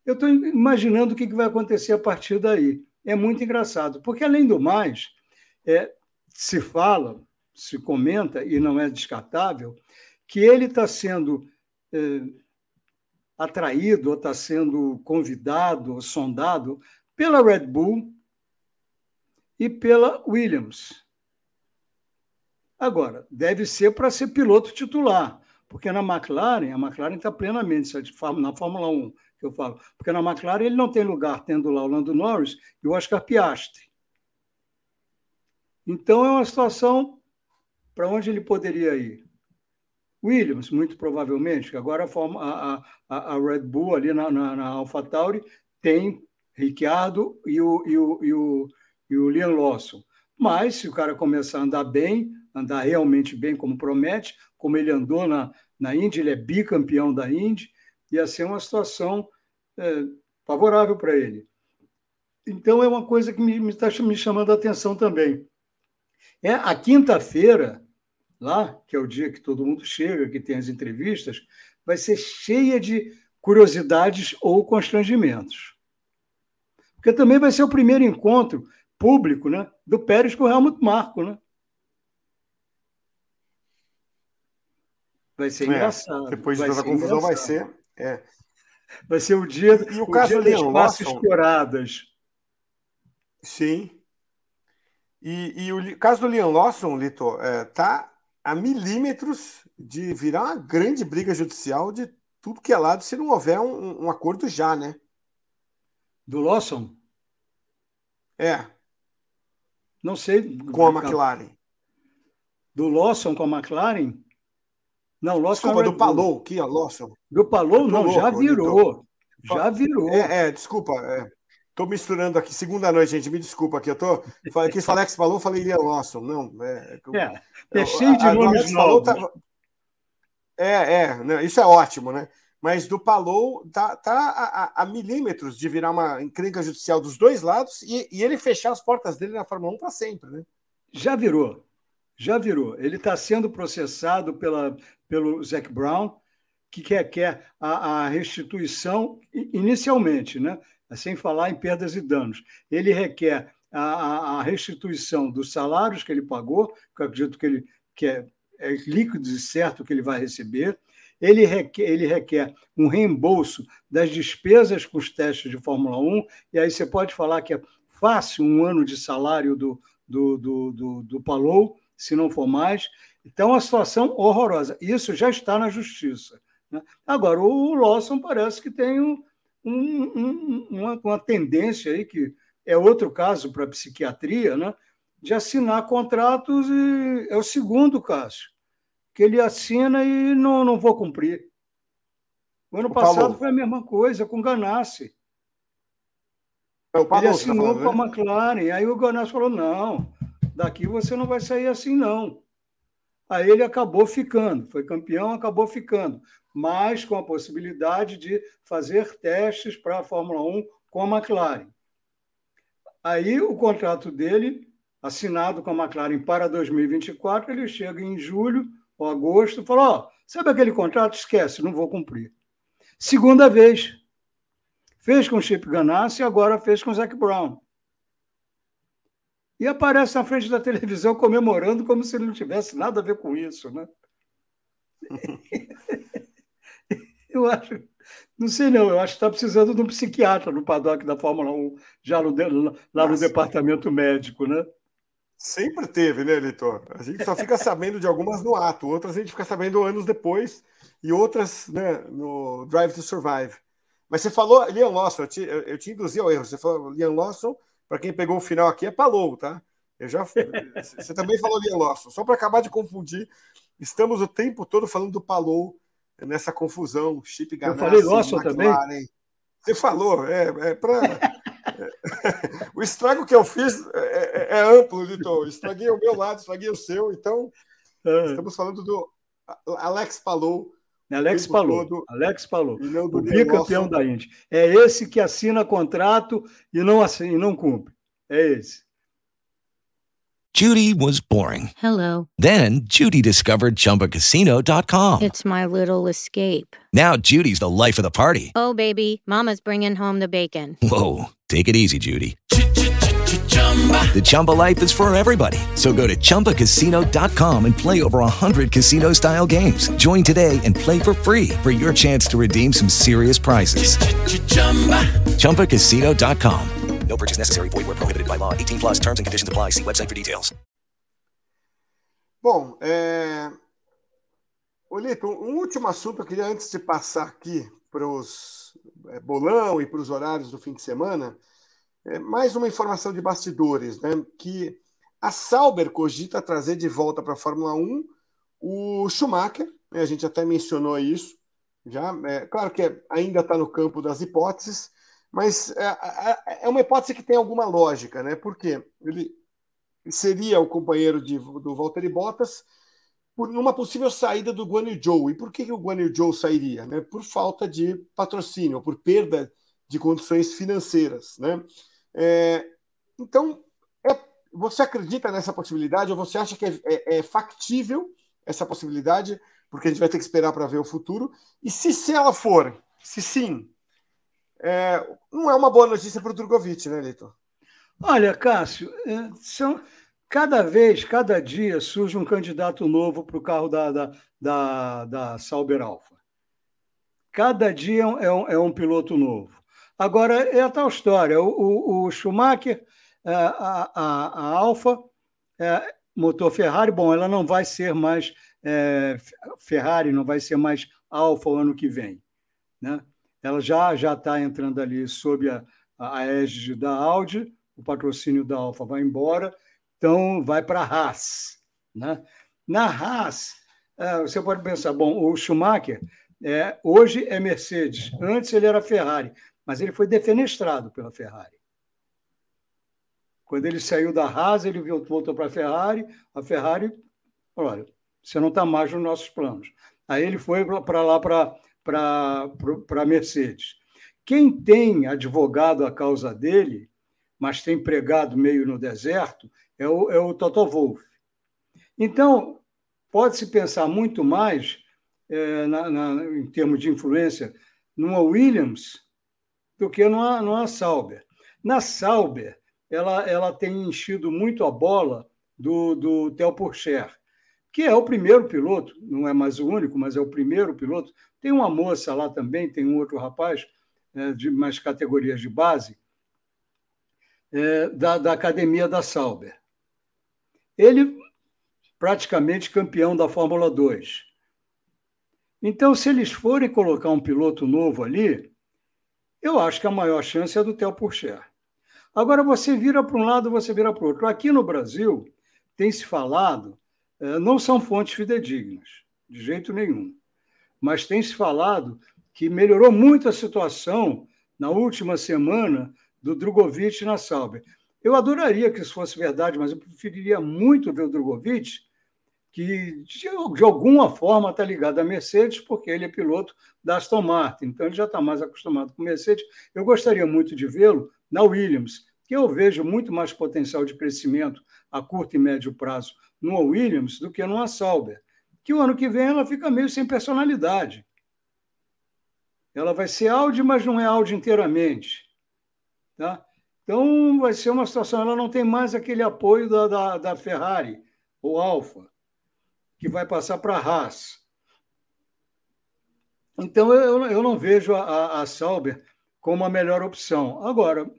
Eu estou imaginando o que vai acontecer a partir daí. É muito engraçado, porque, além do mais, é, se fala, se comenta, e não é descartável, que ele está sendo é, atraído, ou está sendo convidado, ou sondado pela Red Bull e pela Williams. Agora, deve ser para ser piloto titular. Porque na McLaren, a McLaren está plenamente na Fórmula 1, que eu falo. Porque na McLaren ele não tem lugar tendo lá o Lando Norris e o Oscar Piastri. Então é uma situação para onde ele poderia ir. Williams, muito provavelmente, que agora a, a, a, Red Bull ali na, na, na AlphaTauri tem Ricciardo e o, e, o, e, o, e o Liam Lawson. Mas se o cara começar a andar bem, andar realmente bem como promete, como ele andou na, na Indy, ele é bicampeão da Indy, ia ser uma situação é, favorável para ele. Então é uma coisa que me está me, me chamando a atenção também. É a quinta-feira, lá, que é o dia que todo mundo chega, que tem as entrevistas, vai ser cheia de curiosidades ou constrangimentos. Porque também vai ser o primeiro encontro público né, do Pérez com o Helmut Marko. Né? Vai ser é, engraçado. Depois de toda a confusão, engraçado. vai ser. É. Vai ser o dia, e, o, o caso dia das classes exploradas. Sim. E, e, o caso do Leon Lawson, Lito, é, tá a milímetros de virar uma grande briga judicial de tudo que é lado se não houver um, um acordo já, né? Do Lawson? É. Não sei. Com a McLaren. Do Lawson com a McLaren? Não, Lawson Desculpa, do Palou, que é Lawson. Do Palou, não, louco, já virou. Já virou. É, é desculpa. É. Tô misturando aqui, segunda noite, gente, me desculpa aqui, eu tô. Quis falar Alex falou, falei Ian Lawson. Não, é. É, é cheio de nomes novos. Tá... É, é, não, isso é ótimo, né? Mas do Palou tá, tá a, a, milímetros de virar uma encrenca judicial dos dois lados e, e ele fechar as portas dele na Fórmula 1 para sempre, né? Já virou. Já virou. Ele está sendo processado pela, pelo Zac Brown, que quer, quer a, a restituição inicialmente, né? sem falar em perdas e danos. Ele requer a, a restituição dos salários que ele pagou, que eu acredito que, ele, que é, é líquido e certo que ele vai receber. Ele requer, ele requer um reembolso das despesas com os testes de Fórmula 1, e aí você pode falar que é fácil um ano de salário do, do, do, do, do Palou, se não for mais. Então, uma situação horrorosa. Isso já está na justiça. Né? Agora, o Lawson parece que tem um, um, um, uma, uma, tendência aí, que é outro caso para a psiquiatria, né, de assinar contratos e é o segundo caso, que ele assina e não, não vou cumprir. O ano o passado Paulo. foi a mesma coisa com o Ganassi. É, o Paulo, ele tá assinou tá com a né? McLaren, aí o Ganassi falou, não, daqui você não vai sair assim, não. Aí ele acabou ficando, foi campeão, acabou ficando mas com a possibilidade de fazer testes para a Fórmula 1 com a McLaren. Aí o contrato dele, assinado com a McLaren para 2024, ele chega em julho ou agosto e fala: Ó, oh, sabe aquele contrato? Esquece, não vou cumprir. Segunda vez. Fez com o Chip Ganassi e agora fez com o Zac Brown. E aparece na frente da televisão comemorando como se ele não tivesse nada a ver com isso, né? Eu acho. Não sei, não. Eu acho que está precisando de um psiquiatra no paddock da Fórmula 1, já no, lá no departamento médico, né? Sempre teve, né, Litor? A gente só fica sabendo de algumas no ato, outras a gente fica sabendo anos depois, e outras né, no Drive to Survive. Mas você falou Liam Lawson, eu te, eu te induzi ao erro. Você falou Liam Lawson, para quem pegou o final aqui, é Palou, tá? Eu já, você também falou Liam Lawson. Só para acabar de confundir, estamos o tempo todo falando do Palou nessa confusão, Chip Ganassi, Eu falei Lawson também? Você falou, é, é para... o estrago que eu fiz é, é, é amplo, Vitor. Estraguei o meu lado, estraguei o seu, então é. estamos falando do Alex Palou. Alex Palou, todo, Alex Palou, o bicampeão da Indy. É esse que assina contrato e não, assina, e não cumpre. É esse. Judy was boring. Hello. Then Judy discovered ChumbaCasino.com. It's my little escape. Now Judy's the life of the party. Oh, baby, mama's bringing home the bacon. Whoa, take it easy, Judy. The Chumba life is for everybody. So go to ChumbaCasino.com and play over 100 casino-style games. Join today and play for free for your chance to redeem some serious prizes. ChumbaCasino.com. No purchase necessary. Void where prohibited by law. 18 plus terms and conditions apply. See website for details. Bom, é... Olito, um último assunto eu queria, antes de passar aqui para os é, bolão e para os horários do fim de semana, é mais uma informação de bastidores, né? Que a Sauber cogita trazer de volta para a Fórmula 1 o Schumacher, né? a gente até mencionou isso, já, é, claro que ainda está no campo das hipóteses, mas é, é, é uma hipótese que tem alguma lógica, né? Porque ele seria o companheiro de, do Valtteri Bottas por numa possível saída do Guan. E por que, que o Guan sairia? Né? Por falta de patrocínio, por perda de condições financeiras. Né? É, então, é, você acredita nessa possibilidade ou você acha que é, é, é, factível essa possibilidade? Porque a gente vai ter que esperar para ver o futuro. E se, se ela for, se sim, é, não é uma boa notícia para o Drogovic, né, Leitor? Olha, Cássio, é, são, cada vez, cada dia surge um candidato novo para o carro da, da, da, da Sauber Alfa. Cada dia é um, é um piloto novo. Agora, é a tal história: o, o, o Schumacher, é, a, a, a Alfa, é, motor Ferrari, bom, ela não vai ser mais é, Ferrari, não vai ser mais Alfa o ano que vem. Né? Ela já já está entrando ali sob a, a égide da Audi, o patrocínio da Alfa vai embora, então vai para a Haas. Né? Na Haas, é, você pode pensar, bom, o Schumacher é, hoje é Mercedes, antes ele era Ferrari, mas ele foi defenestrado pela Ferrari. Quando ele saiu da Haas, ele voltou para a Ferrari, a Ferrari, olha, você não está mais nos nossos planos. Aí ele foi para lá para a Mercedes. Quem tem advogado a causa dele mas tem pregado meio no deserto, é o, é o Toto Wolff. Então, pode-se pensar muito mais, é, na, na, em termos de influência, numa Williams do que numa, numa Sauber. Na Sauber, ela, ela tem enchido muito a bola do, do Theo Pourchaire, que é o primeiro piloto, não é mais o único, mas é o primeiro piloto. Tem uma moça lá também, tem um outro rapaz é, de mais categorias de base, é, da, da academia da Sauber. Ele, praticamente campeão da Fórmula 2. Então, se eles forem colocar um piloto novo ali, eu acho que a maior chance é do Theo Pourchaire. Agora, você vira para um lado, você vira para o outro. Aqui no Brasil, tem se falado, é, não são fontes fidedignas, de jeito nenhum, mas tem se falado que melhorou muito a situação na última semana do Drogovic na Sauber. Eu adoraria que isso fosse verdade, mas eu preferiria muito ver o Drogovic, que de, de alguma forma está ligado à Mercedes, porque ele é piloto da Aston Martin, então ele já está mais acostumado com Mercedes. Eu gostaria muito de vê-lo na Williams, que eu vejo muito mais potencial de crescimento a curto e médio prazo no Williams do que numa Sauber, que o ano que vem ela fica meio sem personalidade. Ela vai ser Audi, mas não é Audi inteiramente. Tá? Então, vai ser uma situação. Ela não tem mais aquele apoio da, da, da Ferrari ou Alfa, que vai passar para a Haas. Então, eu, eu não vejo a, a Sauber como a melhor opção. Agora,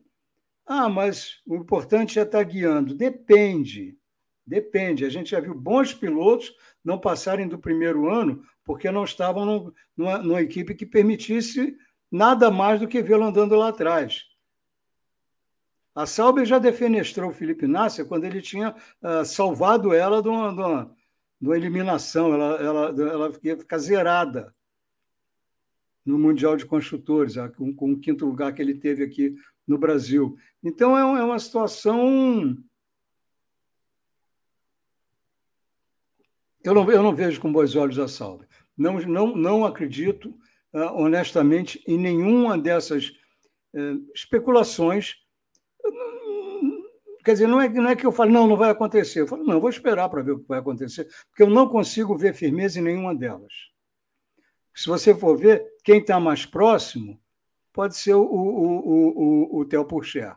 ah, mas o importante é estar tá guiando. Depende. Depende. A gente já viu bons pilotos não passarem do primeiro ano porque não estavam no, numa, numa equipe que permitisse nada mais do que vê-lo andando lá atrás. A Sauber já defenestrou o Felipe Nasser quando ele tinha uh, salvado ela de uma, de uma, de uma eliminação, ela, ela, ela ia ficar zerada no Mundial de Construtores, ah, com, com o quinto lugar que ele teve aqui no Brasil. Então, é, é uma situação. Eu não, eu não vejo com bons olhos a Sauber. Não, não, não acredito, uh, honestamente, em nenhuma dessas uh, especulações Quer dizer, não é, não é que eu falo, não, não vai acontecer. Eu falo, não, vou esperar para ver o que vai acontecer, porque eu não consigo ver firmeza em nenhuma delas. Se você for ver, quem está mais próximo pode ser o, o, o, o, o Theo Pourchaire.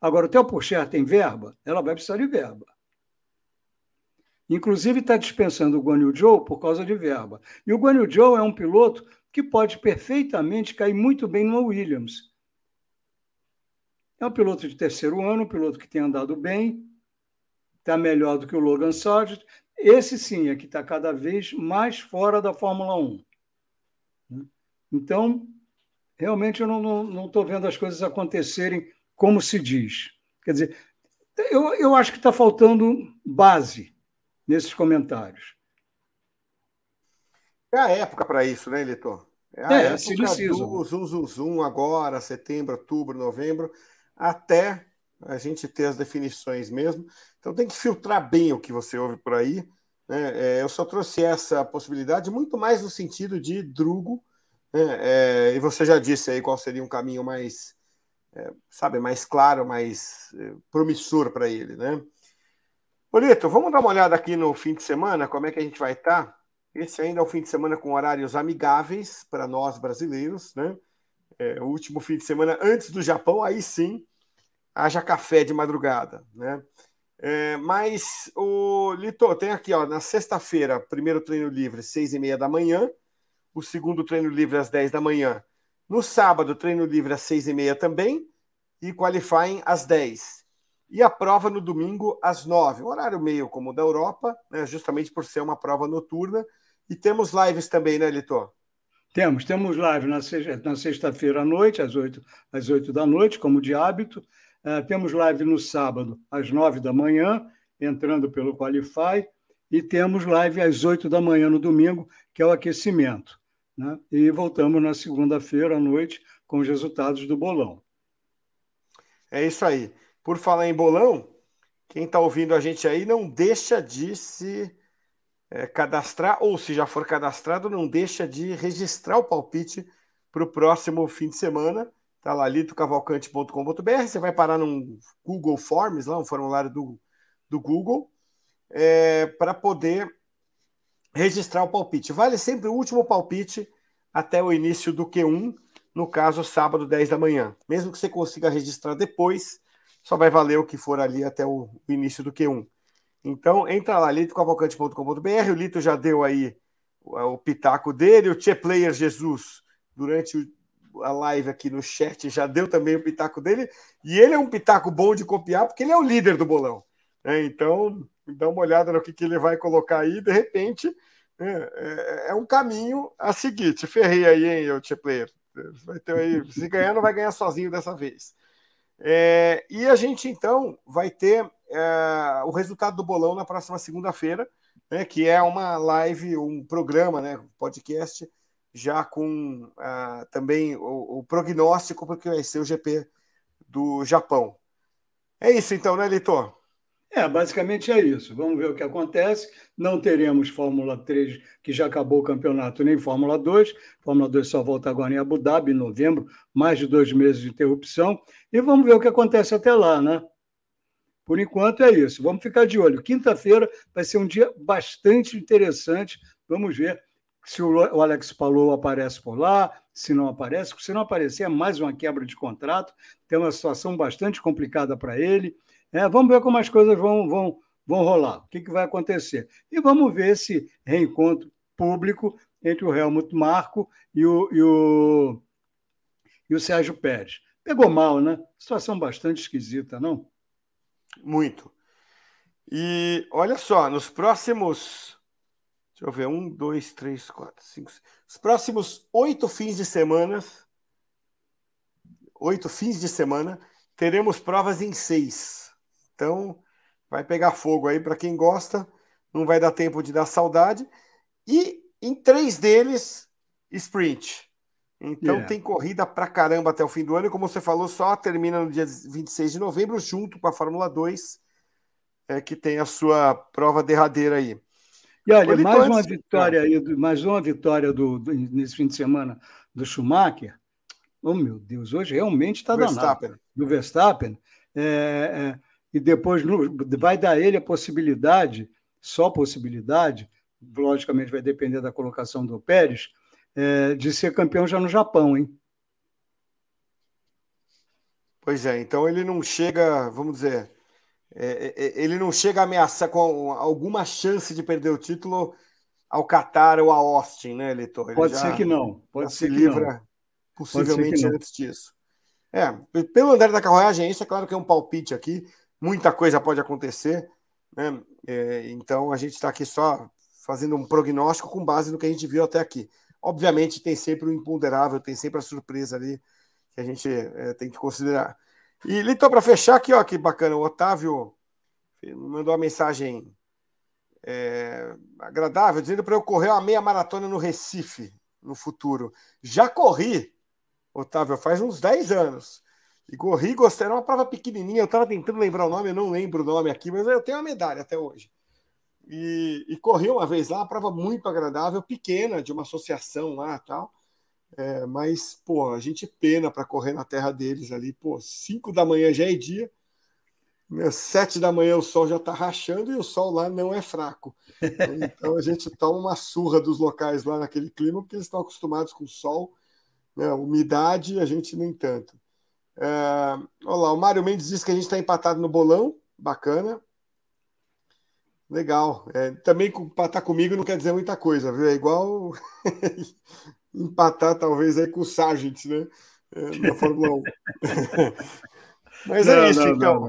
Agora, o Theo Pourchaire tem verba? Ela vai precisar de verba. Inclusive, está dispensando o Guan Yu Zhou por causa de verba. E o Guan Yu Zhou é um piloto que pode perfeitamente cair muito bem no Williams é um piloto de terceiro ano, um piloto que tem andado bem, está melhor do que o Logan Sargent. Esse sim é que está cada vez mais fora da Fórmula 1. Então, realmente eu não estou vendo as coisas acontecerem como se diz. Quer dizer, eu, eu acho que está faltando base nesses comentários. É a época para isso, né, Elitor? É a é, época do zum, zum, zum, agora, setembro, outubro, novembro até a gente ter as definições mesmo. Então tem que filtrar bem o que você ouve por aí. Né? É, eu só trouxe essa possibilidade muito mais no sentido de Drugo, né? é, e você já disse aí qual seria um caminho mais, é, sabe, mais claro, mais é, promissor para ele, né? Polito, vamos dar uma olhada aqui no fim de semana, como é que a gente vai estar? Tá? Esse ainda é o fim de semana com horários amigáveis para nós brasileiros, né? É, o último fim de semana antes do Japão, aí sim haja café de madrugada, né? É, mas o Lito tem aqui, ó, na sexta-feira, primeiro treino livre, seis e meia da manhã, o segundo treino livre às dez da manhã. No sábado, treino livre às seis e meia também e qualifying às dez. E a prova no domingo às nove, um horário meio como o da Europa, né, justamente por ser uma prova noturna. E temos lives também, né, Lito? Temos, temos live na sexta-feira à noite, às oito às da noite, como de hábito. Uh, temos live no sábado, às nove da manhã, entrando pelo Qualify, e temos live às oito da manhã no domingo, que é o aquecimento. Né? E voltamos na segunda-feira à noite com os resultados do bolão. É isso aí. Por falar em bolão, quem está ouvindo a gente aí não deixa de se é, cadastrar, ou se já for cadastrado, não deixa de registrar o palpite para o próximo fim de semana Tá lá, litocavalcante.com.br. Você vai parar num Google Forms, lá, um formulário do, do Google, é, para poder registrar o palpite. Vale sempre o último palpite até o início do Q1, no caso, sábado, 10 da manhã. Mesmo que você consiga registrar depois, só vai valer o que for ali até o início do Q1. Então, entra lá, litocavalcante.com.br. O Lito já deu aí o, o pitaco dele, o Tchê Player Jesus, durante o a live aqui no chat já deu também o pitaco dele. E ele é um pitaco bom de copiar, porque ele é o líder do bolão. Né? Então, dá uma olhada no que, que ele vai colocar aí. De repente, né? é, é, um caminho a seguir. Te ferrei aí, hein, eu player. Vai ter aí, se ganhar, não vai ganhar sozinho dessa vez. É, e a gente, então, vai ter é, o resultado do bolão na próxima segunda-feira, né, que é uma live, um programa, né, podcast já com uh, também o, o, prognóstico porque vai ser o GP do Japão. É isso então, né, Litor? É, basicamente é isso. Vamos ver o que acontece. Não teremos Fórmula 3, que já acabou o campeonato, nem Fórmula 2. Fórmula 2 só volta agora em Abu Dhabi, em novembro, mais de dois meses de interrupção. E vamos ver o que acontece até lá, né? Por enquanto é isso. Vamos ficar de olho. Quinta-feira vai ser um dia bastante interessante. Vamos ver se o Alex Palou aparece por lá, se não aparece. Se não aparecer, é mais uma quebra de contrato. Tem uma situação bastante complicada para ele. É, vamos ver como as coisas vão, vão, vão rolar, o que, que vai acontecer. E vamos ver esse reencontro público entre o Helmut Marco e o, e o, e o Sérgio Pérez. Pegou mal, né? Situação bastante esquisita, não? Muito. E olha só, nos próximos Deixa eu ver, um, dois, três, quatro, cinco. Os próximos oito fins de semana, oito fins de semana, teremos provas em seis. Então, vai pegar fogo aí para quem gosta. Não vai dar tempo de dar saudade. E em três deles, sprint. Então yeah. tem corrida para caramba até o fim do ano. E como você falou, só termina no dia 26 de novembro, junto com a Fórmula 2, é, que tem a sua prova derradeira aí. E olha, mais uma vitória aí, mais uma vitória do, do, nesse fim de semana do Schumacher. Oh, meu Deus, hoje realmente está danado. Do Verstappen. É, é, e depois no, vai dar ele a possibilidade, só possibilidade, logicamente vai depender da colocação do Pérez, é, de ser campeão já no Japão, hein? Pois é, então ele não chega, vamos dizer, é, é, é, ele não chega a ameaçar com alguma chance de perder o título ao Qatar ou a Austin, né, Litor? Ele Pode ser que não. Pode ser se livra não. possivelmente antes disso. É, pelo andar da carruagem, isso é claro que é um palpite aqui. Muita coisa pode acontecer, né? É, então a gente está aqui só fazendo um prognóstico com base no que a gente viu até aqui. Obviamente tem sempre o imponderável, tem sempre a surpresa ali que a gente é, tem que considerar. E Litor, para fechar aqui, ó, que bacana, o Otávio mandou uma mensagem é, agradável, dizendo para eu correr uma meia maratona no Recife no futuro. Já corri, Otávio, faz uns 10 anos. E corri, gostei. Era uma prova pequenininha, eu estava tentando lembrar o nome, eu não lembro o nome aqui, mas eu tenho uma medalha até hoje. E, e corri uma vez lá, prova muito agradável, pequena, de uma associação lá tal. É, mas, pô, a gente pena para correr na terra deles ali. Pô, 5 da manhã já é dia, né, sete da manhã o sol já está rachando e o sol lá não é fraco. Então a gente toma uma surra dos locais lá naquele clima, porque eles estão acostumados com sol, né, umidade, a gente nem tanto. É, olha lá, o Mário Mendes disse que a gente está empatado no bolão, bacana. Legal. É, também empatar comigo não quer dizer muita coisa, viu? É igual empatar, talvez, aí com o Sargent, né? É, na Fórmula 1. Mas é não, é isso, não, então.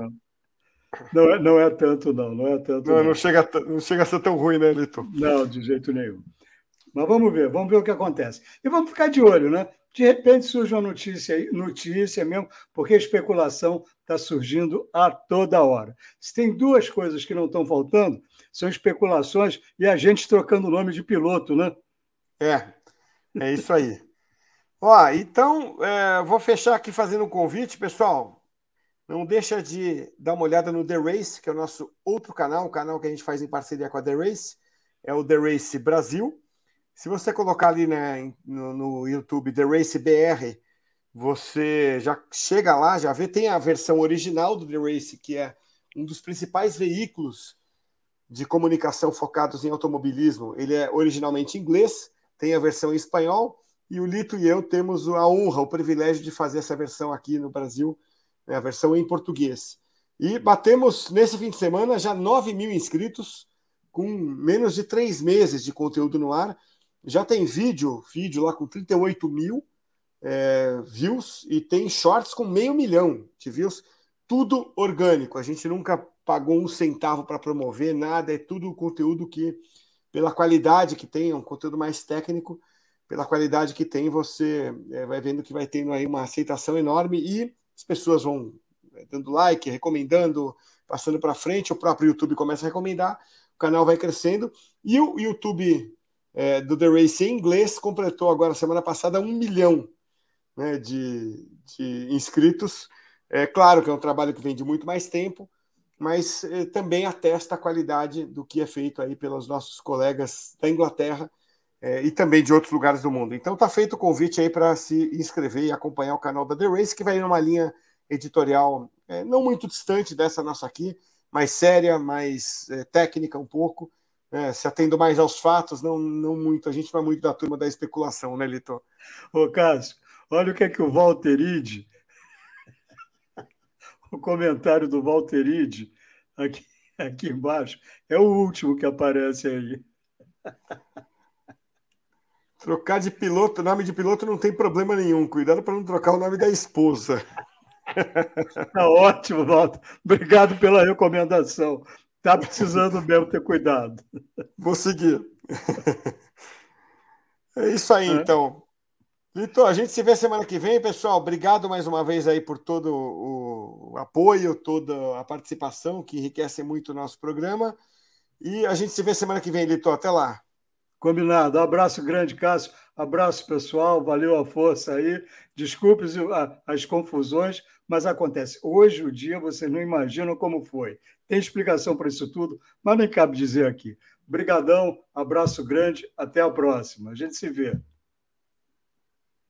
Não, não, é, não é tanto, não. Não é tanto. Não, não. chega, não chega a ser tão ruim, né, Lito? Não, de jeito nenhum. Mas vamos ver, vamos ver o que acontece. E vamos ficar de olho, né? De repente surge uma notícia notícia mesmo, porque a especulação está surgindo a toda hora. Se tem duas coisas que não estão faltando, são especulações e a gente trocando o nome de piloto, né? É, é isso aí. Ó, então, é, vou fechar aqui fazendo um convite, pessoal. Não deixa de dar uma olhada no The Race, que é o nosso outro canal, o canal que a gente faz em parceria com a The Race, é o The Race Brasil. Se você colocar ali né, no, no YouTube The Race BR, você já chega lá, já vê, tem a versão original do The Race, que é um dos principais veículos de comunicação focados em automobilismo. Ele é originalmente inglês, tem a versão em espanhol, e o Lito e eu temos a honra, o privilégio de fazer essa versão aqui no Brasil né, a versão em português. E batemos nesse fim de semana já 9 mil inscritos, com menos de três meses de conteúdo no ar. Já tem vídeo, vídeo lá com 38 mil é, views e tem shorts com meio milhão de views. Tudo orgânico. A gente nunca pagou um centavo para promover nada. É tudo conteúdo que, pela qualidade que tem, é um conteúdo mais técnico. Pela qualidade que tem, você é, vai vendo que vai tendo aí uma aceitação enorme e as pessoas vão é, dando like, recomendando, passando para frente, o próprio YouTube começa a recomendar, o canal vai crescendo, e o YouTube é, do The Race em inglês completou agora, semana passada, um milhão né, de, de, inscritos. É claro que é um trabalho que vem de muito mais tempo, mas é, também atesta a qualidade do que é feito aí pelos nossos colegas da Inglaterra é, e também de outros lugares do mundo. Então está feito o convite aí para se inscrever e acompanhar o canal da The Race, que vai numa linha editorial é, não muito distante dessa nossa aqui, mais séria, mais é, técnica um pouco, né, se atendo mais aos fatos, não, não muito. A gente vai muito da turma da especulação, né, Lito? Ô, Cássio, olha o que é que o Walteride, o comentário do Walteride aqui, aqui embaixo, é o último que aparece aí. Trocar de piloto, nome de piloto não tem problema nenhum. Cuidado para não trocar o nome da esposa. Tá ótimo, Walter. Obrigado pela recomendação. Tá precisando mesmo ter cuidado. Vou seguir. É isso aí, é. então. Vitor, a gente se vê semana que vem, pessoal. Obrigado mais uma vez aí por todo o apoio, toda a participação que enriquece muito o nosso programa. E a gente se vê semana que vem, Litor. Até lá. Combinado. Abraço grande, Cássio. Abraço, pessoal. Valeu a força aí. Desculpe as confusões, mas acontece. Hoje o dia vocês não imaginam como foi. Tem explicação para isso tudo, mas nem cabe dizer aqui. Brigadão, abraço grande, até a próxima. A gente se vê.